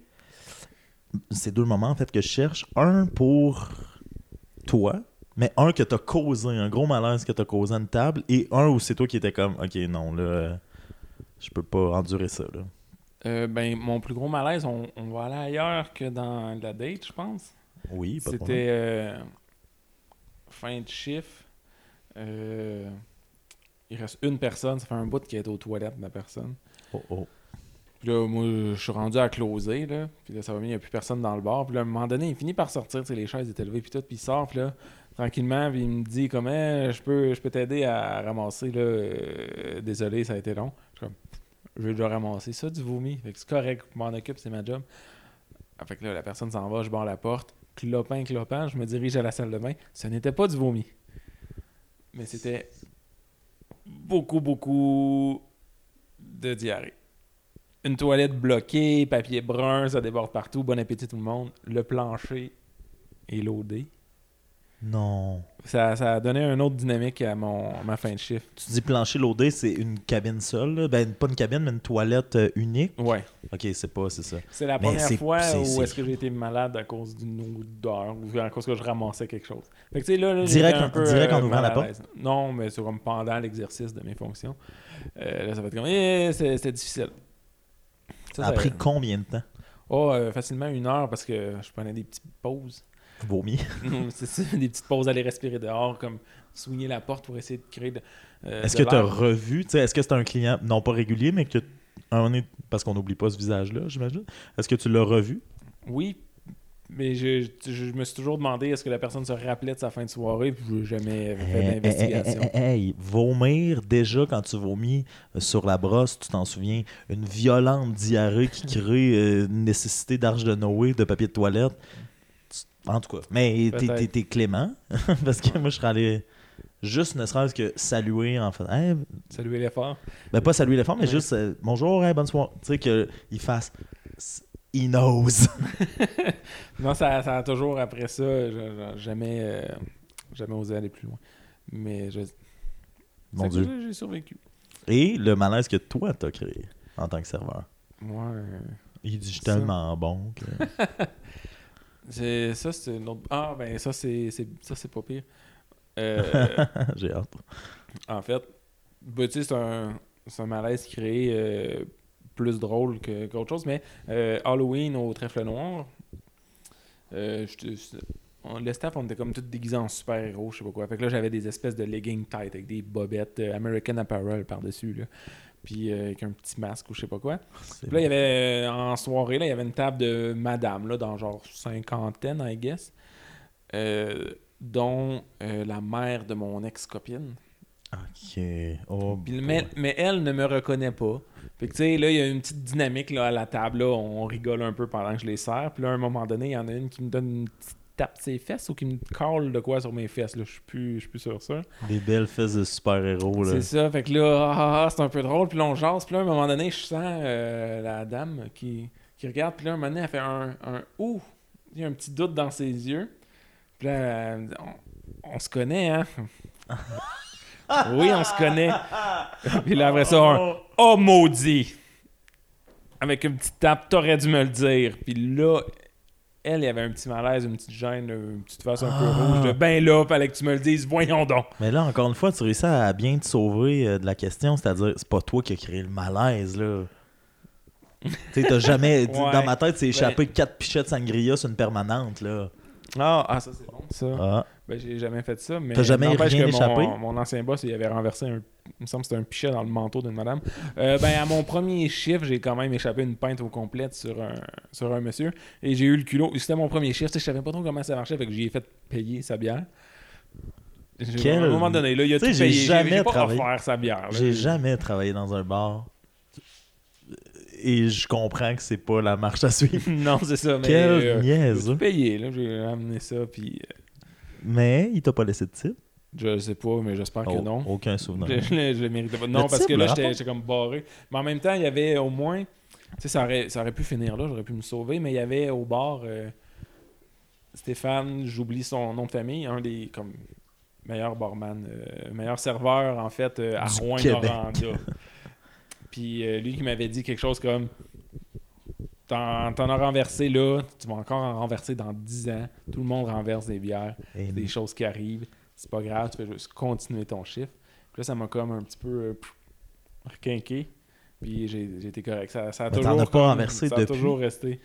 c'est deux moments en fait que je cherche. Un pour toi, mais un que t'as causé, un gros malaise que t'as causé à une table, et un où c'est toi qui étais comme, ok, non, là, je peux pas endurer ça, là. Euh, ben, mon plus gros malaise, on, on va aller ailleurs que dans la date, je pense. Oui, pas. C'était euh, fin de chiffre. Euh, il reste une personne, ça fait un bout qui est aux toilettes de la personne. Oh, oh. Puis là, moi, je suis rendu à closer, là. Puis là, ça va bien, il n'y a plus personne dans le bar. Puis là, à un moment donné, il finit par sortir, les chaises étaient levées, puis tout. Puis il sort, puis là, tranquillement, puis il me dit comment je peux, je peux t'aider à ramasser, là. euh, désolé, ça a été long. Je vais déjà ramasser ça, du vomi. Fait que c'est correct, je m'en occupe, c'est ma job. Ah, Fait que là, la personne s'en va, je barre la porte. Clopin, clopin, je me dirige à la salle de bain. Ce n'était pas du vomi. Mais c'était beaucoup, beaucoup de diarrhée. Une toilette bloquée, papier brun, ça déborde partout. Bon appétit tout le monde. Le plancher est loadé. Non. Ça, ça a donné une autre dynamique à, mon, à ma fin de chiffre. Tu dis plancher loadé, c'est une cabine seule. là? Ben, pas une cabine, mais une toilette euh, unique. Ouais. Ok, c'est pas, c'est ça. C'est la Mais première c'est- fois c'est- où c'est- est-ce que j'ai été malade à cause d'une odeur ou à cause que je ramassais quelque chose. Fait que tu sais, là, là, Direct j'étais en- un peu, direct en euh, ouvrant la porte? Non, mais c'est comme pendant l'exercice de mes fonctions. Euh, là, ça va être comme... Eh, c'est- c'était difficile. Ça, Ça a ça- pris combien de temps? Oh, facilement une heure parce que je prenais des petites pauses. Vomi. c'est ça, des petites pauses, aller respirer dehors, comme soigner la porte pour essayer de créer de. euh, Est-ce que tu as revu, tu sais, est-ce que c'est un client, non pas régulier, mais que. On est, parce qu'on n'oublie pas ce visage-là, j'imagine. Est-ce que tu l'as revu? Oui, mais je, je- je me suis toujours demandé est-ce que la personne se rappelait de sa fin de soirée, puis je n'ai jamais fait Hey, d'investigation. hey, hey, hey, vomir, déjà quand tu vomis euh, sur la brosse, tu t'en souviens, une violente diarrhée qui crée euh, une nécessité d'arche de Noé, de papier de toilette. En tout cas, mais t'es- clément, parce que moi je serais allé juste ne serait-ce que saluer en fait. Hey, Saluer l'effort. ben pas saluer les femmes, mais Ouais. juste euh, bonjour, hey, bonne soirée. Tu sais qu'il fasse. He knows. Non, ça, ça a toujours, après ça, je- je- jamais, euh, jamais osé aller plus loin. Mais je, Mon que Dieu. j'ai- survécu. Et le malaise que toi t'as créé en tant que serveur. Moi, euh, Il dit je suis Ça. tellement bon que. ça, c'est une autre. Ah, ben, ça, c'est ça, c'est pas pire. Euh, J'ai hâte. En fait, sais, c'est un, malaise créé euh, plus drôle que- qu'autre chose, mais euh, Halloween au trèfle noir, euh, on- le staff, on était comme tous déguisés en super-héros, je sais pas quoi. Fait que là, j'avais des espèces de leggings tight avec des bobettes euh, American Apparel par-dessus, là. Puis euh, avec un petit masque ou je sais pas quoi. C'est Puis là, il y avait, euh, en soirée, là, il y avait une table de madame, là, dans genre cinquantaine, I guess, euh, dont euh, la mère de mon ex-copine. Ok. Oh, Puis, mais, mais elle ne me reconnaît pas. Fait que tu sais, là, il y a une petite dynamique là, à la table. Là, on rigole un peu pendant que je les sers. Puis là, à un moment donné, il y en a une qui me donne une petite tape ses fesses ou qui me colle de quoi sur mes fesses. Là, je suis plus, je suis plus sûr ça. Des belles fesses de super-héros. là. C'est ça. Fait que là, ah, ah, ah, c'est un peu drôle. Puis là, on jase. Puis là, à un moment donné, je sens euh, la dame qui, qui regarde. Puis là, à un moment donné, elle fait un, un ouh. Il y a un petit doute dans ses yeux. Puis là, elle me dit, on, on se connaît, hein? oui, on se connaît. Puis là, après ça, un Oh maudit! Avec une petite tape, t'aurais dû me le dire. Puis là, elle, il y avait un petit malaise, une petite gêne, une petite face un peu Ah. rouge. De ben là, fallait que tu me le dises, voyons donc. Mais là, encore une fois, tu réussis à bien te sauver euh, de la question, c'est-à-dire, c'est pas toi qui as créé le malaise, là. tu sais, t'as jamais. Ouais. Dans ma tête, c'est échappé quatre pichettes sangria sur une permanente, là. Ah, ah, ça c'est bon, ça. Ah. Ben, j'ai jamais fait ça, mais T'as jamais rien que échappé? Mon, mon ancien boss, il avait renversé un. Il me semble que c'était un pichet dans le manteau d'une madame. Euh, ben, à mon premier chiffre, j'ai quand même échappé une pinte au complète sur un, sur un monsieur. Et j'ai eu le culot. C'était mon premier chiffre. Je savais pas trop comment ça marchait, fait que j'y ai fait payer sa bière. Quel- À un moment donné, là, il a tout payé. J'ai jamais travaillé- sa bière. J'ai jamais travaillé dans un bar. Et je comprends que c'est pas la marche à suivre. non, c'est ça. Mais, Quel euh, j'ai payé. là. J'ai amené ça, puis euh, Mais il t'a pas laissé de type. je sais pas, mais j'espère que Oh, non. Aucun souvenir. Je, je, le- méritais pas. Non, Le parce type, que là, j'étais comme barré. Mais en même temps, il y avait au moins. Tu sais, ça aurait, ça aurait pu finir là, j'aurais pu me sauver, mais il y avait au bar euh, Stéphane, j'oublie son nom de famille, un des comme meilleurs barman, euh, meilleur serveur en fait euh, à Rouen-Noranda. Puis euh, lui qui m'avait dit quelque chose comme T'en t'en as renversé là, tu vas encore en renverser dans 10 ans. Tout le monde renverse des bières c'est des choses qui arrivent. C'est pas grave, tu fais juste continuer ton chiffre. Puis là, ça m'a comme un petit peu euh, requinqué. Puis j'ai j'ai été correct. Ça, ça a Mais t'en toujours. as pas renversé ça a depuis? toujours resté.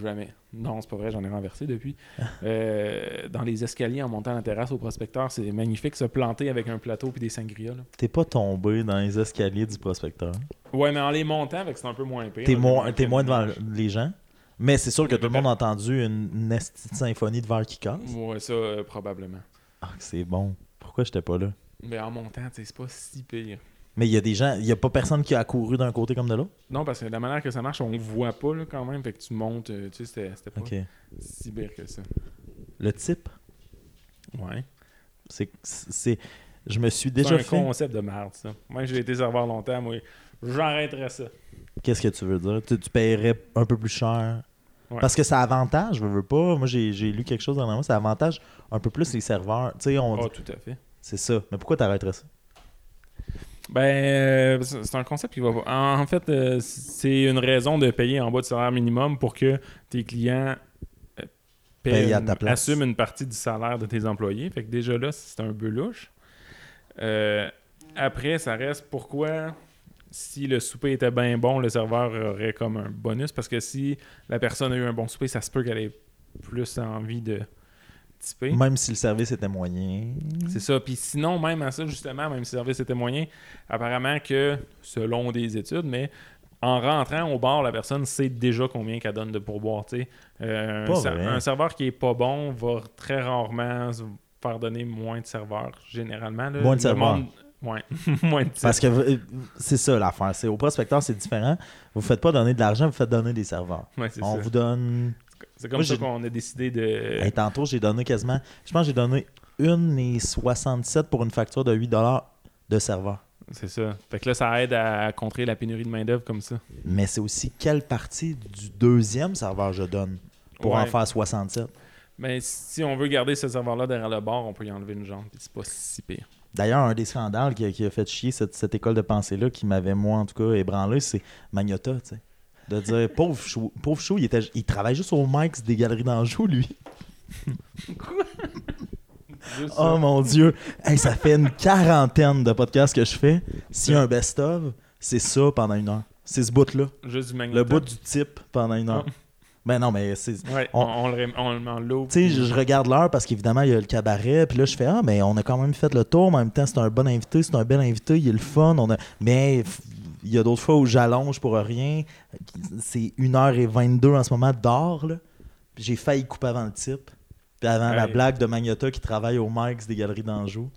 Jamais. Non, c'est pas vrai, j'en ai renversé depuis. Euh, dans les escaliers en montant la terrasse au prospecteur, c'est magnifique se planter avec un plateau puis des sangria. T'es pas tombé dans les escaliers du prospecteur? Ouais, mais en les montant, c'est un peu moins pire. T'es moins, devant les gens? Mais c'est sûr que tout le monde a entendu une, symphonie de verre qui casse. Ouais, ça, euh, probablement. Ah, c'est bon. Pourquoi j'étais pas là? Mais en montant, c'est pas si pire. Mais il y a des gens, il y a pas personne qui a couru d'un côté comme de l'autre? Non, parce que la manière que ça marche, on voit pas là, quand même. Fait que tu montes, euh, tu sais, c'était c'était pas si pire que ça. Le type, Ouais. c'est. c'est je me suis C'est déjà un fait. concept de merde, ça. Moi, j'ai été serveur longtemps, moi. J'arrêterais ça. Qu'est-ce que tu veux dire? Tu, tu paierais un peu plus cher? Ouais. Parce que ça avantage, je veux pas. Moi, j'ai j'ai lu quelque chose dernièrement, ça avantage un peu plus les serveurs. Tu sais, on Oh, tout à fait. c'est ça. Mais pourquoi t'arrêterais ça? Ben, euh, c'est un concept qui va pas. En fait, euh, c'est une raison de payer en bas du salaire minimum pour que tes clients euh, Payent à ta place. assument une partie du salaire de tes employés. Fait que déjà là, c'est un peu louche. Euh, après, ça reste pourquoi, si le souper était bien bon, le serveur aurait comme un bonus? Parce que si la personne a eu un bon souper, ça se peut qu'elle ait plus envie de Même si le service était moyen. C'est ça. Puis sinon, même à ça, justement, même si le service était moyen, apparemment que, selon des études, mais en rentrant au bar, la personne sait déjà combien qu'elle donne de pourboire. Euh, un, un serveur qui est pas bon va très rarement se faire donner moins de serveurs, généralement. là. Moins de serveurs. monde- Ouais, moins de Parce que euh, c'est ça l'affaire. Au prospecteur, c'est différent. Vous faites pas donner de l'argent, vous faites donner des serveurs. Ouais, c'est On ça. vous donne. C'est comme Moi, ça qu'on a décidé de. Hey, tantôt, j'ai donné quasiment. Je pense que j'ai donné 1,67 pour une facture de 8 de serveur. C'est ça. Fait que là, ça aide à contrer la pénurie de main-d'œuvre comme ça. Mais c'est aussi quelle partie du deuxième serveur je donne pour en faire 67. Mais si on veut garder ce serveur-là derrière le bar, on peut y enlever une jambe, puis c'est pas si pire. D'ailleurs, un des scandales qui a, qui a fait chier cette, cette école de pensée-là, qui m'avait, moi, en tout cas, ébranlé, c'est Magnota, tu sais. De dire, pauvre chou, pauvre chou il, était, il travaille juste au Mike's des galeries d'Anjou, lui. Juste Oh mon Dieu! Hey, ça fait une quarantaine de podcasts que je fais. S'il y a un best-of, c'est ça pendant une heure. C'est ce bout-là. Le bout du type pendant une heure. Ben non, mais c'est. Ouais, On- on, on le, on le met en lot. Tu sais, je, je regarde l'heure parce qu'évidemment, il y a le cabaret. Puis là, je fais Ah, mais on a quand même fait le tour. Mais en même temps, c'est un bon invité, c'est un bel invité, il est le fun. On a... Mais il y a d'autres fois où j'allonge pour rien. C'est 1h22 en ce moment d'or. j'ai failli couper avant le type. Puis avant la blague de Magnota qui travaille au Mike's des Galeries d'Anjou.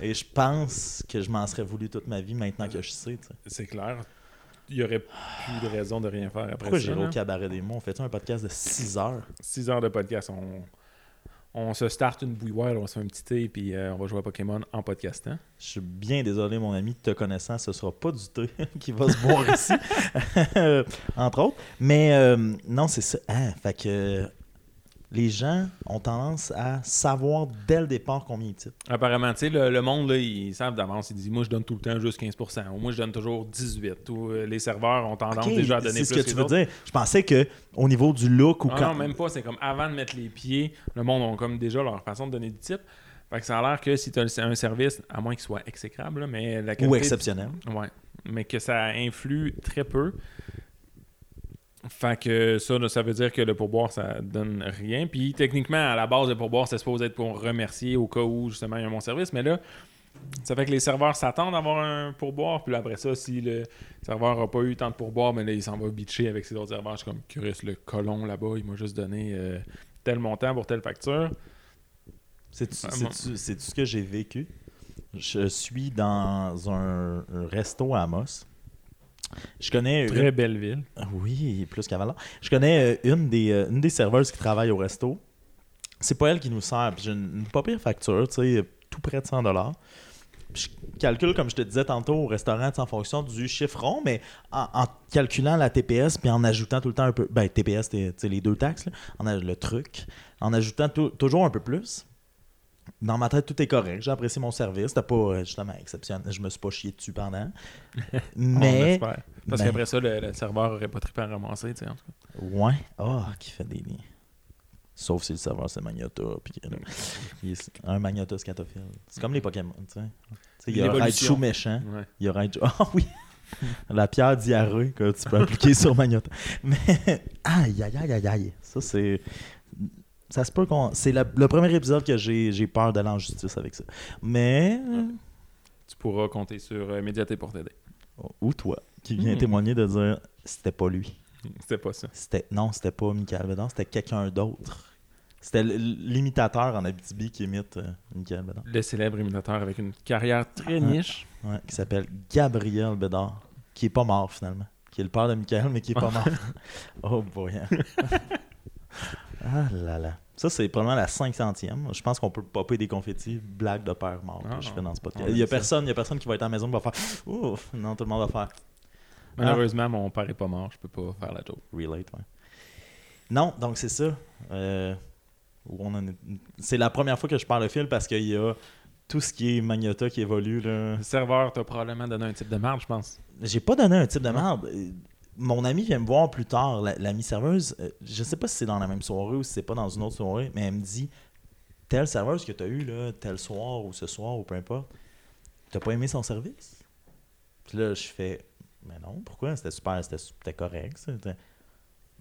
Et je pense que je m'en serais voulu toute ma vie maintenant que je sais. C'est clair. Il y aurait plus de raison de rien faire après Pourquoi ça. j'irai là. au cabaret des mots? On fait un podcast de 6 heures? 6 heures de podcast. On, on se start une bouilloire, on se fait un petit thé, puis euh, on va jouer à Pokémon en podcastant. Je suis bien désolé, mon ami, te connaissant, ce sera pas du thé qui va se boire ici, entre autres. Mais euh, non, c'est ça. Ah, fait que les gens ont tendance à savoir dès le départ combien ils titrent. Apparemment, tu sais, le, le monde, là, ils savent d'avance. Ils disent Moi, je donne tout le temps juste 15%. Ou moi, je donne toujours 18 Ou euh, les serveurs ont tendance déjà à donner c'est plus ce que tu veux dire. Je pensais que au niveau du look ou Ah quand. Non, même pas. C'est comme avant de mettre les pieds, le monde a comme déjà leur façon de donner du type. Fait que ça a l'air que si tu as un service, à moins qu'il soit exécrable, là, mais la qualité ou exceptionnel. Ouais. Mais que ça influe très peu. Fait que ça, ça veut dire que le pourboire, ça donne rien. Puis techniquement, à la base, le pourboire, c'est supposé être pour remercier au cas où justement il y a un bon service. Mais là, ça fait que les serveurs s'attendent à avoir un pourboire. Puis là, après ça, si le serveur n'a pas eu tant de pourboire, mais là, il s'en va bitcher avec ses autres serveurs. Je suis comme curieux, le colon là-bas, il m'a juste donné euh, tel montant pour telle facture. C'est-tu ce que j'ai vécu? Je suis dans un, un resto à Amos. Je connais Très belle ville. Oui, plus qu'à. Je connais euh, une, des, euh, une des serveuses qui travaille au resto. C'est pas elle qui nous sert. Puis j'ai une, une pas pire facture, tu sais, tout près de 100 Puis Je calcule, comme je te disais tantôt, au restaurant, en fonction du chiffre rond, mais en, en calculant la TPS, puis en ajoutant tout le temps un peu. Ben, TPS, c'est les deux taxes, là, en a- le truc. En ajoutant tou- toujours un peu plus. Dans ma tête, tout est correct. J'ai apprécié mon service. C'était pas euh, justement exceptionnel. Je me suis pas chié dessus pendant. Mais. Parce ben- qu'après ça, le, le serveur aurait pas trippé à ramasser, tu sais, en tout cas. Ouais. Ah, qui fait des liens. Sauf si le serveur c'est Magnota. Puis, est un Magnota scatophile. C'est comme les Pokémon, tu sais. Il y a. Raichu méchant. Ouais. Il y a Raichu. Ah oui! La pierre diarrhée que tu peux appliquer sur Magnota. Mais. Aïe, aïe, aïe, aïe, aïe. Ça, c'est. Ça se peut qu'on. C'est la- le premier épisode que j'ai j'ai peur d'aller en justice avec ça. Mais. Tu pourras compter sur euh, Médiaté pour t'aider. Ou toi, qui vient Hmm. témoigner de dire c'était pas lui. C'était pas ça. C'était non, c'était pas Michael Bédard, c'était quelqu'un d'autre. C'était l- l'imitateur en Abitibi qui imite euh, Michael Bédard. Le célèbre imitateur avec une carrière très niche. Ouais, qui s'appelle Gabriel Bédard, qui est pas mort finalement. Qui est le père de Michael, mais qui est pas mort. oh boy. hein. ah là là. Ça, c'est probablement la 500e. Je pense qu'on peut popper des confettis, blague de père mort Ah, que je fais dans ce podcast. on Il y a personne, il y a personne qui va être à la maison et va faire Ouf, non, tout le monde va faire Malheureusement, mon père est pas mort. Je peux pas faire la joke. relate, ouais. Non, donc c'est ça. Euh, C'est la première fois que je parle de fil parce qu'il y a tout ce qui est Magnota qui évolue. Là. Le serveur t'a probablement donné un type de marge, je pense. J'ai pas donné un type de merde. Mon ami vient me voir plus tard, la- l'ami serveuse. euh, Je sais pas si c'est dans la même soirée ou si c'est pas dans une autre soirée, mais elle me dit telle serveuse que tu as eu là, tel soir ou ce soir ou peu importe, t'as pas aimé son service? Puis là, je fais mais non, pourquoi? C'était super, c'était correct.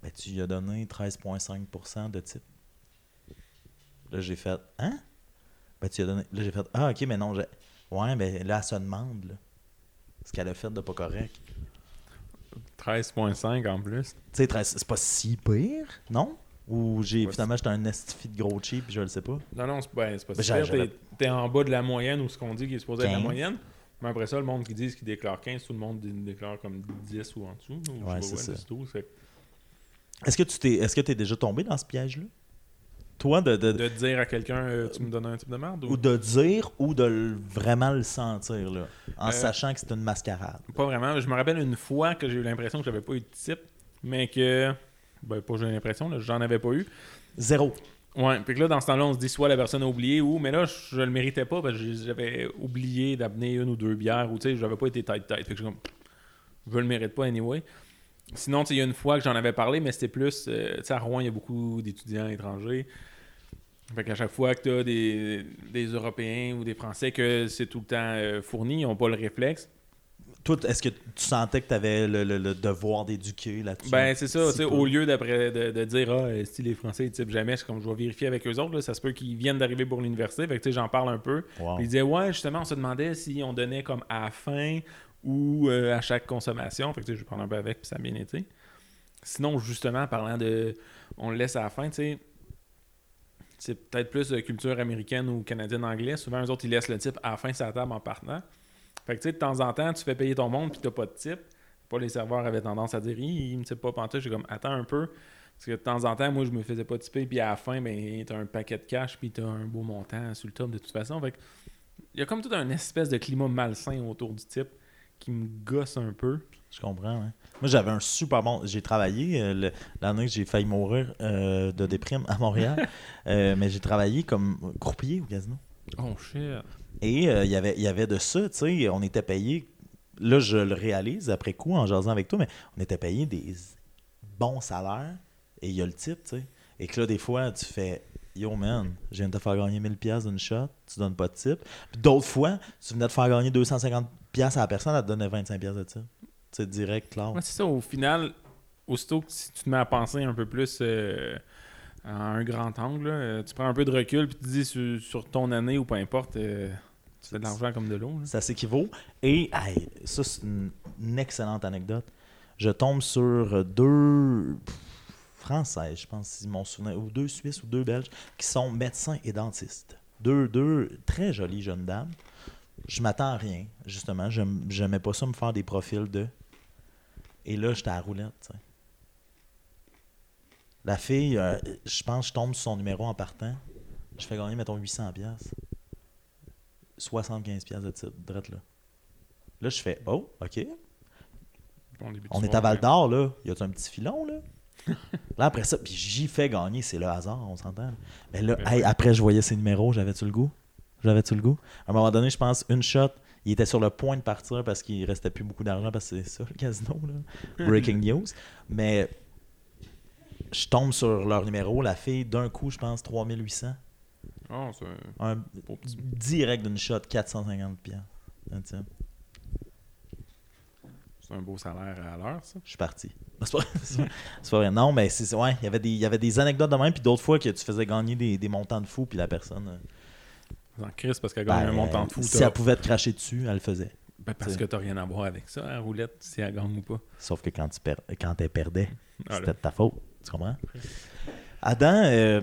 Ben, tu lui as donné 13,5% de type. Là, j'ai fait Hein? Ben, tu as donné. Là, j'ai fait Ah, ok, mais non, ouais, ben là, elle se demande ce qu'elle a fait de pas correct. 13.5 en plus. Tu sais, 13, c'est pas si pire, non? Ou j'ai finalement j'étais un estifi de gros cheap, je le sais pas. Non, non, c'est ben, c'est pas Ben, si pire. T'es- T'es en bas de la moyenne ou ce qu'on dit qui est supposé être la 15. moyenne. Mais après ça, le monde qui dit qu'il déclare 15, tout le monde dé- déclare comme 10 ou en dessous. ou Ouais, c'est ça. Est-ce que tu t'es est-ce que t'es déjà tombé dans ce piège-là? Toi, de, de- De dire à quelqu'un, euh, tu me donnes un type de merde ou... ou de dire ou de le- vraiment le sentir, là, en Euh, sachant que c'est une mascarade. Pas vraiment. Je me rappelle une fois que j'ai eu l'impression que j'avais pas eu de type, mais que. Ben, pas j'ai l'impression, là, j'en avais pas eu. Zéro. Ouais, puis que là, dans ce temps-là, on se dit soit la personne a oublié ou, mais là, je, je le méritais pas parce que j'avais oublié d'amener une ou deux bières ou tu sais, j'avais pas été tight-tight. Fait que je je le mérite pas anyway. Sinon, il y a une fois que j'en avais parlé, mais c'était plus, euh, tu sais, à Rouen, il y a beaucoup d'étudiants étrangers. Fait qu'à chaque fois que tu as des, des Européens ou des Français que c'est tout le temps euh, fourni, ils n'ont pas le réflexe. Toi, est-ce que tu sentais que tu avais le, le- le devoir d'éduquer là-dessus? Ben, c'est ça, Si au lieu d'après de, de dire ah, euh, si les Français ils typent jamais, c'est comme je vais vérifier avec eux autres, là, ça se peut qu'ils viennent d'arriver pour l'université, fait que tu sais, j'en parle un peu. Wow. Puis il disait ouais, justement, on se demandait si on donnait comme à la fin ou euh, à chaque consommation, fait que je parle un peu avec, puis ça a bien été. Sinon, justement, parlant de on le laisse à la fin, tu sais, c'est peut-être plus de culture américaine ou canadienne anglais. Souvent, eux autres, ils laissent le type à la fin de sa table en partant. Fait que tu sais, de temps en temps, tu fais payer ton monde puis t'as pas de type. Pas les serveurs avaient tendance à dire il me type pas pantoute. J'ai comme attends un peu. Parce que de temps en temps, moi je me faisais pas typer, puis à la fin, ben t'as un paquet de cash, puis t'as un beau montant sur le top de toute façon. Fait il y a comme tout un espèce de climat malsain autour du type qui me gosse un peu. Je comprends, ouais. Moi, j'avais un super bon. J'ai travaillé euh, l'année que j'ai failli mourir euh, de déprime à Montréal, Euh, mais j'ai travaillé comme courpier au casino. Oh shit. Et euh, il y avait- il y avait de ça, tu sais, on était payé. Là, je le réalise après coup en jasant avec toi, mais on était payé des bons salaires et il y a le titre, tu sais. Et que là, des fois, tu fais Yo man, je viens de te faire gagner 1000$ piastres d'une shot, tu donnes pas de type. Puis d'autres fois, tu venais de faire gagner 250$ piastres à la personne, elle te donnait 25$ piastres de type. C'est direct, clair. Ouais, c'est ça, au final, aussitôt que si tu te mets à penser un peu plus euh, à un grand angle, là, tu prends un peu de recul puis tu te dis sur, sur ton année ou peu importe, euh, tu fais de l'argent comme de l'eau. là. Ça s'équivaut. Et hey, ça, c'est une, une excellente anecdote. Je tombe sur deux pff, Français, je pense, si mon souvenir, ou deux Suisses ou deux Belges, qui sont médecins et dentistes. Deux, deux très jolies jeunes dames. Je m'attends à rien, justement. J'aime- J'aimais pas ça me faire des profils de. Et là, j'étais à la roulette. La fille, euh, je pense, je tombe sur son numéro en partant. Je fais gagner, mettons, 800 pièces 75 pièces de titre, drette là. Là, je fais, oh, OK. Bon On est à. Val d'Or, là. Y a-tu un petit filon, là? Là, après ça, puis j'y fais gagner, c'est le hasard, on s'entend. Mais là, Ben hey, après, je voyais ses numéros, j'avais-tu le goût? J'avais-tu le goût? À un moment donné, je pense, une shot, il était sur le point de partir parce qu'il restait plus beaucoup d'argent, parce que c'est ça, le casino, là. Breaking news. Mais je tombe sur leur numéro, la fille, d'un coup, je pense, 3800. Oh, c'est un beau petit- direct d'une shot, 450 piastres. C'est un beau salaire à l'heure, ça. Je suis parti. C'est pas, vrai. Non, mais c'est ouais, il y avait des il y avait des anecdotes de même puis d'autres fois que tu faisais gagner des, des montants de fou puis la personne euh, En crise parce qu'elle gagne ben, un montant de fou. si elle pouvait te cracher dessus, elle le faisait. Ben, parce t'sais. que t'as rien à voir avec ça, la roulette, si elle gagne ou pas. Sauf que quand tu per- quand elle perdait, Ah, c'était de ta faute, tu comprends? Adam euh,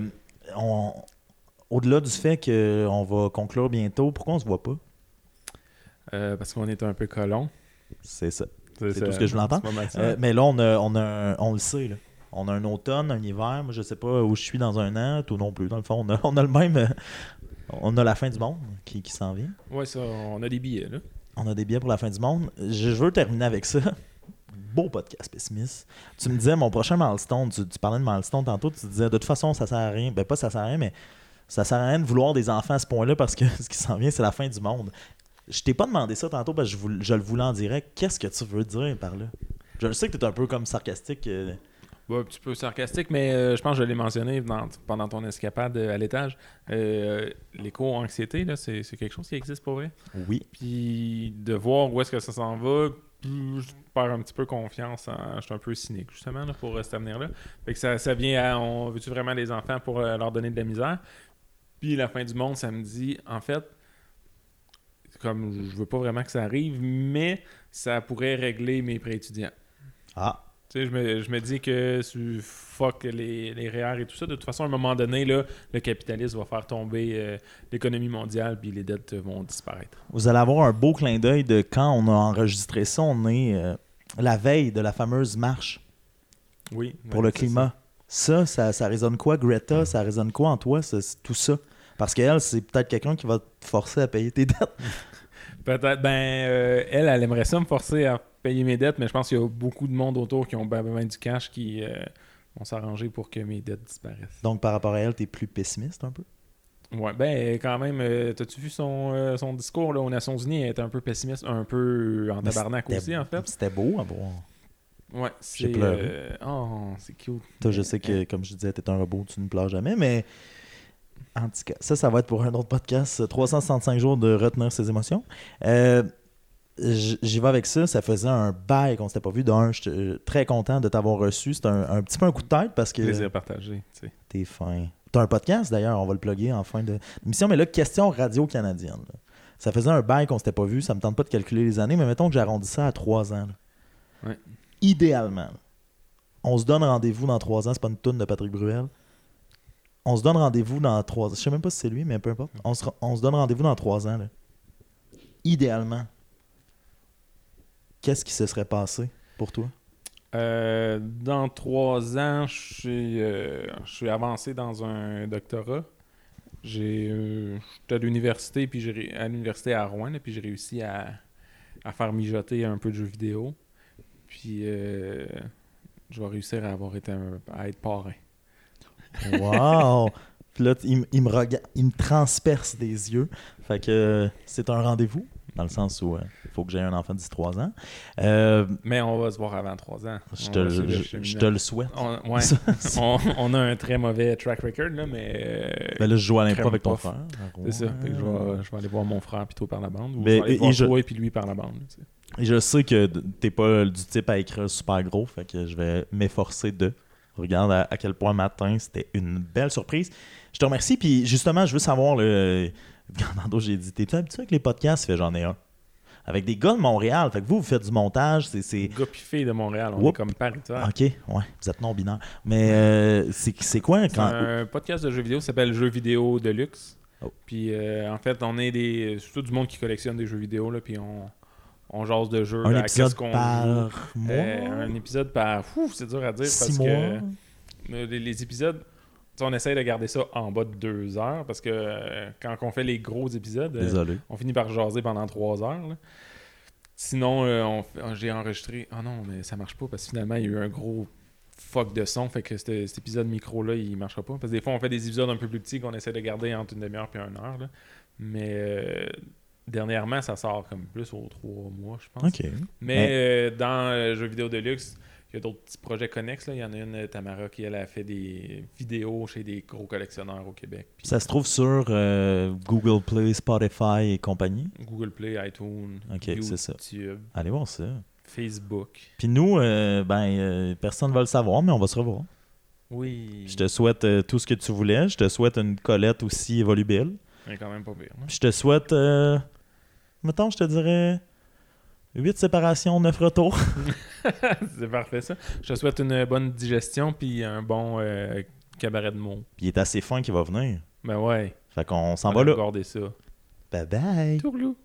on- au-delà du fait qu'on va conclure bientôt, pourquoi on se voit pas? Euh, parce qu'on est un peu colon. C'est ça. C'est tout ce que je voulais entendre. Euh, mais là on a on a un- on le sait là. On a un automne, un hiver, moi je sais pas où je suis dans un an, tout non plus dans le fond, on a, on a le même euh, on a la fin du monde qui, qui s'en vient. Ouais, ça, on a des billets, là. On a des billets pour la fin du monde. Je, je veux terminer avec ça. beau podcast pessimiste. Tu me disais, mon prochain milestone, tu, tu parlais de milestone tantôt, tu disais, de toute façon, ça sert à rien. Ben, pas ça sert à rien, mais ça sert à rien de vouloir des enfants à ce point-là parce que ce qui s'en vient, c'est la fin du monde. Je t'ai pas demandé ça tantôt parce que je, le voulais en direct. Qu'est-ce que tu veux dire par là? Je sais que tu es un peu comme sarcastique. euh, Ouais, un petit peu sarcastique, mais euh, je pense que je l'ai mentionné dans- pendant ton escapade euh, à l'étage. Euh, L'éco-anxiété, là, c'est quelque chose qui existe pour vrai? oui. Puis de voir où est-ce que ça s'en va, je perds un petit peu confiance. en- Je suis un peu cynique, justement, là, pour euh, cet avenir-là. Fait que ça, ça vient à on veut-tu vraiment des enfants pour leur donner de la misère? Puis la fin du monde, ça me dit, en fait, comme je veux pas vraiment que ça arrive, mais ça pourrait régler mes prêts étudiants. Ah, Tu sais, je me, je me dis que tu fuck les, les REER et tout ça. De toute façon, à un moment donné, là, le capitalisme va faire tomber euh, l'économie mondiale puis les dettes vont disparaître. vous allez avoir un beau clin d'œil de quand on a enregistré ça. On est euh, la veille de la fameuse marche Oui. pour le climat. Ça, ça, ça résonne quoi, Greta? Ça résonne quoi en toi, ça- tout ça? Parce qu'elle, c'est peut-être quelqu'un qui va te forcer à payer tes dettes. Peut-être, ben, euh, elle, elle aimerait ça me forcer à payer mes dettes, mais je pense qu'il y a beaucoup de monde autour qui ont ben, ben, ben du cash qui euh, vont s'arranger pour que mes dettes disparaissent. Donc, par rapport à elle, t'es plus pessimiste un peu? Ouais, ben, quand même, euh, t'as-tu vu son, euh, son discours là, aux Nations Unies? Elle était un peu pessimiste, un peu en Mais tabarnak aussi, en fait. C'était beau à voir. Ouais, c'est. pleuré. euh, Oh, c'est cute. Toi, je sais que, comme je disais, t'es un robot, tu ne pleures jamais, mais en tout cas, ça, ça va être pour un autre podcast. 365 jours de retenir ses émotions. Euh, J'y vais avec ça. Ça faisait un bail qu'on s'était pas vu. D'un, je suis très content de t'avoir reçu. C'est un, un petit peu un coup de tête parce que Plaisir partagé, t'es fin. T'as un podcast d'ailleurs, on va le plugger en fin de l'émission, mais là, question radio-canadienne. Ça faisait un bail qu'on s'était pas vu. Ça me tente pas de calculer les années, mais mettons que j'arrondis ça à trois ans. là. Ouais. Idéalement. là. On se donne rendez-vous dans trois ans. C'est pas une toune de Patrick Bruel. On se donne rendez-vous dans trois ans. Je sais même pas si c'est lui, mais peu importe. On se, on se donne rendez-vous dans trois ans. Idéalement. Qu'est-ce qui se serait passé pour toi? Euh, dans trois ans, je suis, euh, je suis avancé dans un doctorat. J'ai, euh, j'étais à l'université, puis j'ai à l'université à Rouen, là, puis j'ai réussi à, faire mijoter un peu de jeux vidéo. Puis je vais réussir à avoir été un- à être parrain. Wow! Puis là, il, me regarde, il me transperce des yeux. Fait que euh, c'est un rendez-vous, dans le sens où il faut que j'ai un enfant de 13 ans. Euh, Mais on va se voir avant trois ans. je, te, le je- je cheminement. te le souhaite. On, ouais, Ça, c'est- on, on a un très mauvais track record, là, mais. euh, ben là, je joue à l'impro avec ton frère. C'est ça. Fait que je, vais, je vais aller voir mon frère puis toi par la bande. Ou Ben, je vais aller et- voir et je- toi et puis lui par la bande. tu sais. Et je sais que t'es pas du type à écrire super gros, fait que je vais m'efforcer de. Regarde à, à quel point matin, c'était une belle surprise. Je te remercie, puis justement, je veux savoir, le... Fernando, j'ai dit, t'es-tu habitué avec les podcasts? Fait j'en ai un. Avec des gars de Montréal, fait que vous, vous faites du montage, c'est... c'est- Gars fille de Montréal, on Oups. est comme paritaire. Ok, ouais, vous êtes non-binaire. Mais euh, c'est c'est quoi quand... un podcast de jeux vidéo qui s'appelle Jeux vidéo de luxe. Oh. Puis euh, en fait, on est des. C'est tout du monde qui collectionne des jeux vidéo, là, puis on, on jase de jeux. Un épisode qu'on par joue. mois? Euh, un épisode par. C'est dur à dire Six parce mois? que euh, les, les épisodes. On essaye de garder ça en bas de deux heures parce que euh, quand on fait les gros épisodes, euh, on finit par jaser pendant trois heures. là. Sinon, j'ai enregistré. Ah non, mais ça marche pas parce que finalement, il y a eu un gros fuck de son. Fait que cet, épisode micro-là, il marchera pas. Parce que des fois, on fait des épisodes un peu plus petits qu'on essaie de garder entre une demi-heure et une heure. là. Mais dernièrement, ça sort comme plus aux trois mois, je pense. Mais euh, dans euh, Jeux vidéo de luxe, il y a d'autres petits projets connexes. là. Il y en a une, euh, Tamara, qui elle a fait des vidéos chez des gros collectionneurs au Québec. Puis Ça se trouve sur euh, Google Play, Spotify et compagnie? Google Play, iTunes, Ok, c'est ça. YouTube, Allez voir ça. Facebook. Puis nous, euh, ben, euh, personne ne va le savoir, mais on va se revoir. Oui. Je te souhaite tout ce que tu voulais. Je te souhaite une Colette aussi volubile. C'est quand même pas pire. hein? Je te souhaite, mettons, je te dirais 8 séparations, 9 retours. c'est parfait ça. Je te souhaite une bonne digestion puis un bon euh, cabaret de mots. Puis il est assez fin qu'il va venir. Ben ouais. Fait qu'on s'en va là. regarder ça. Bye bye. Tourlou.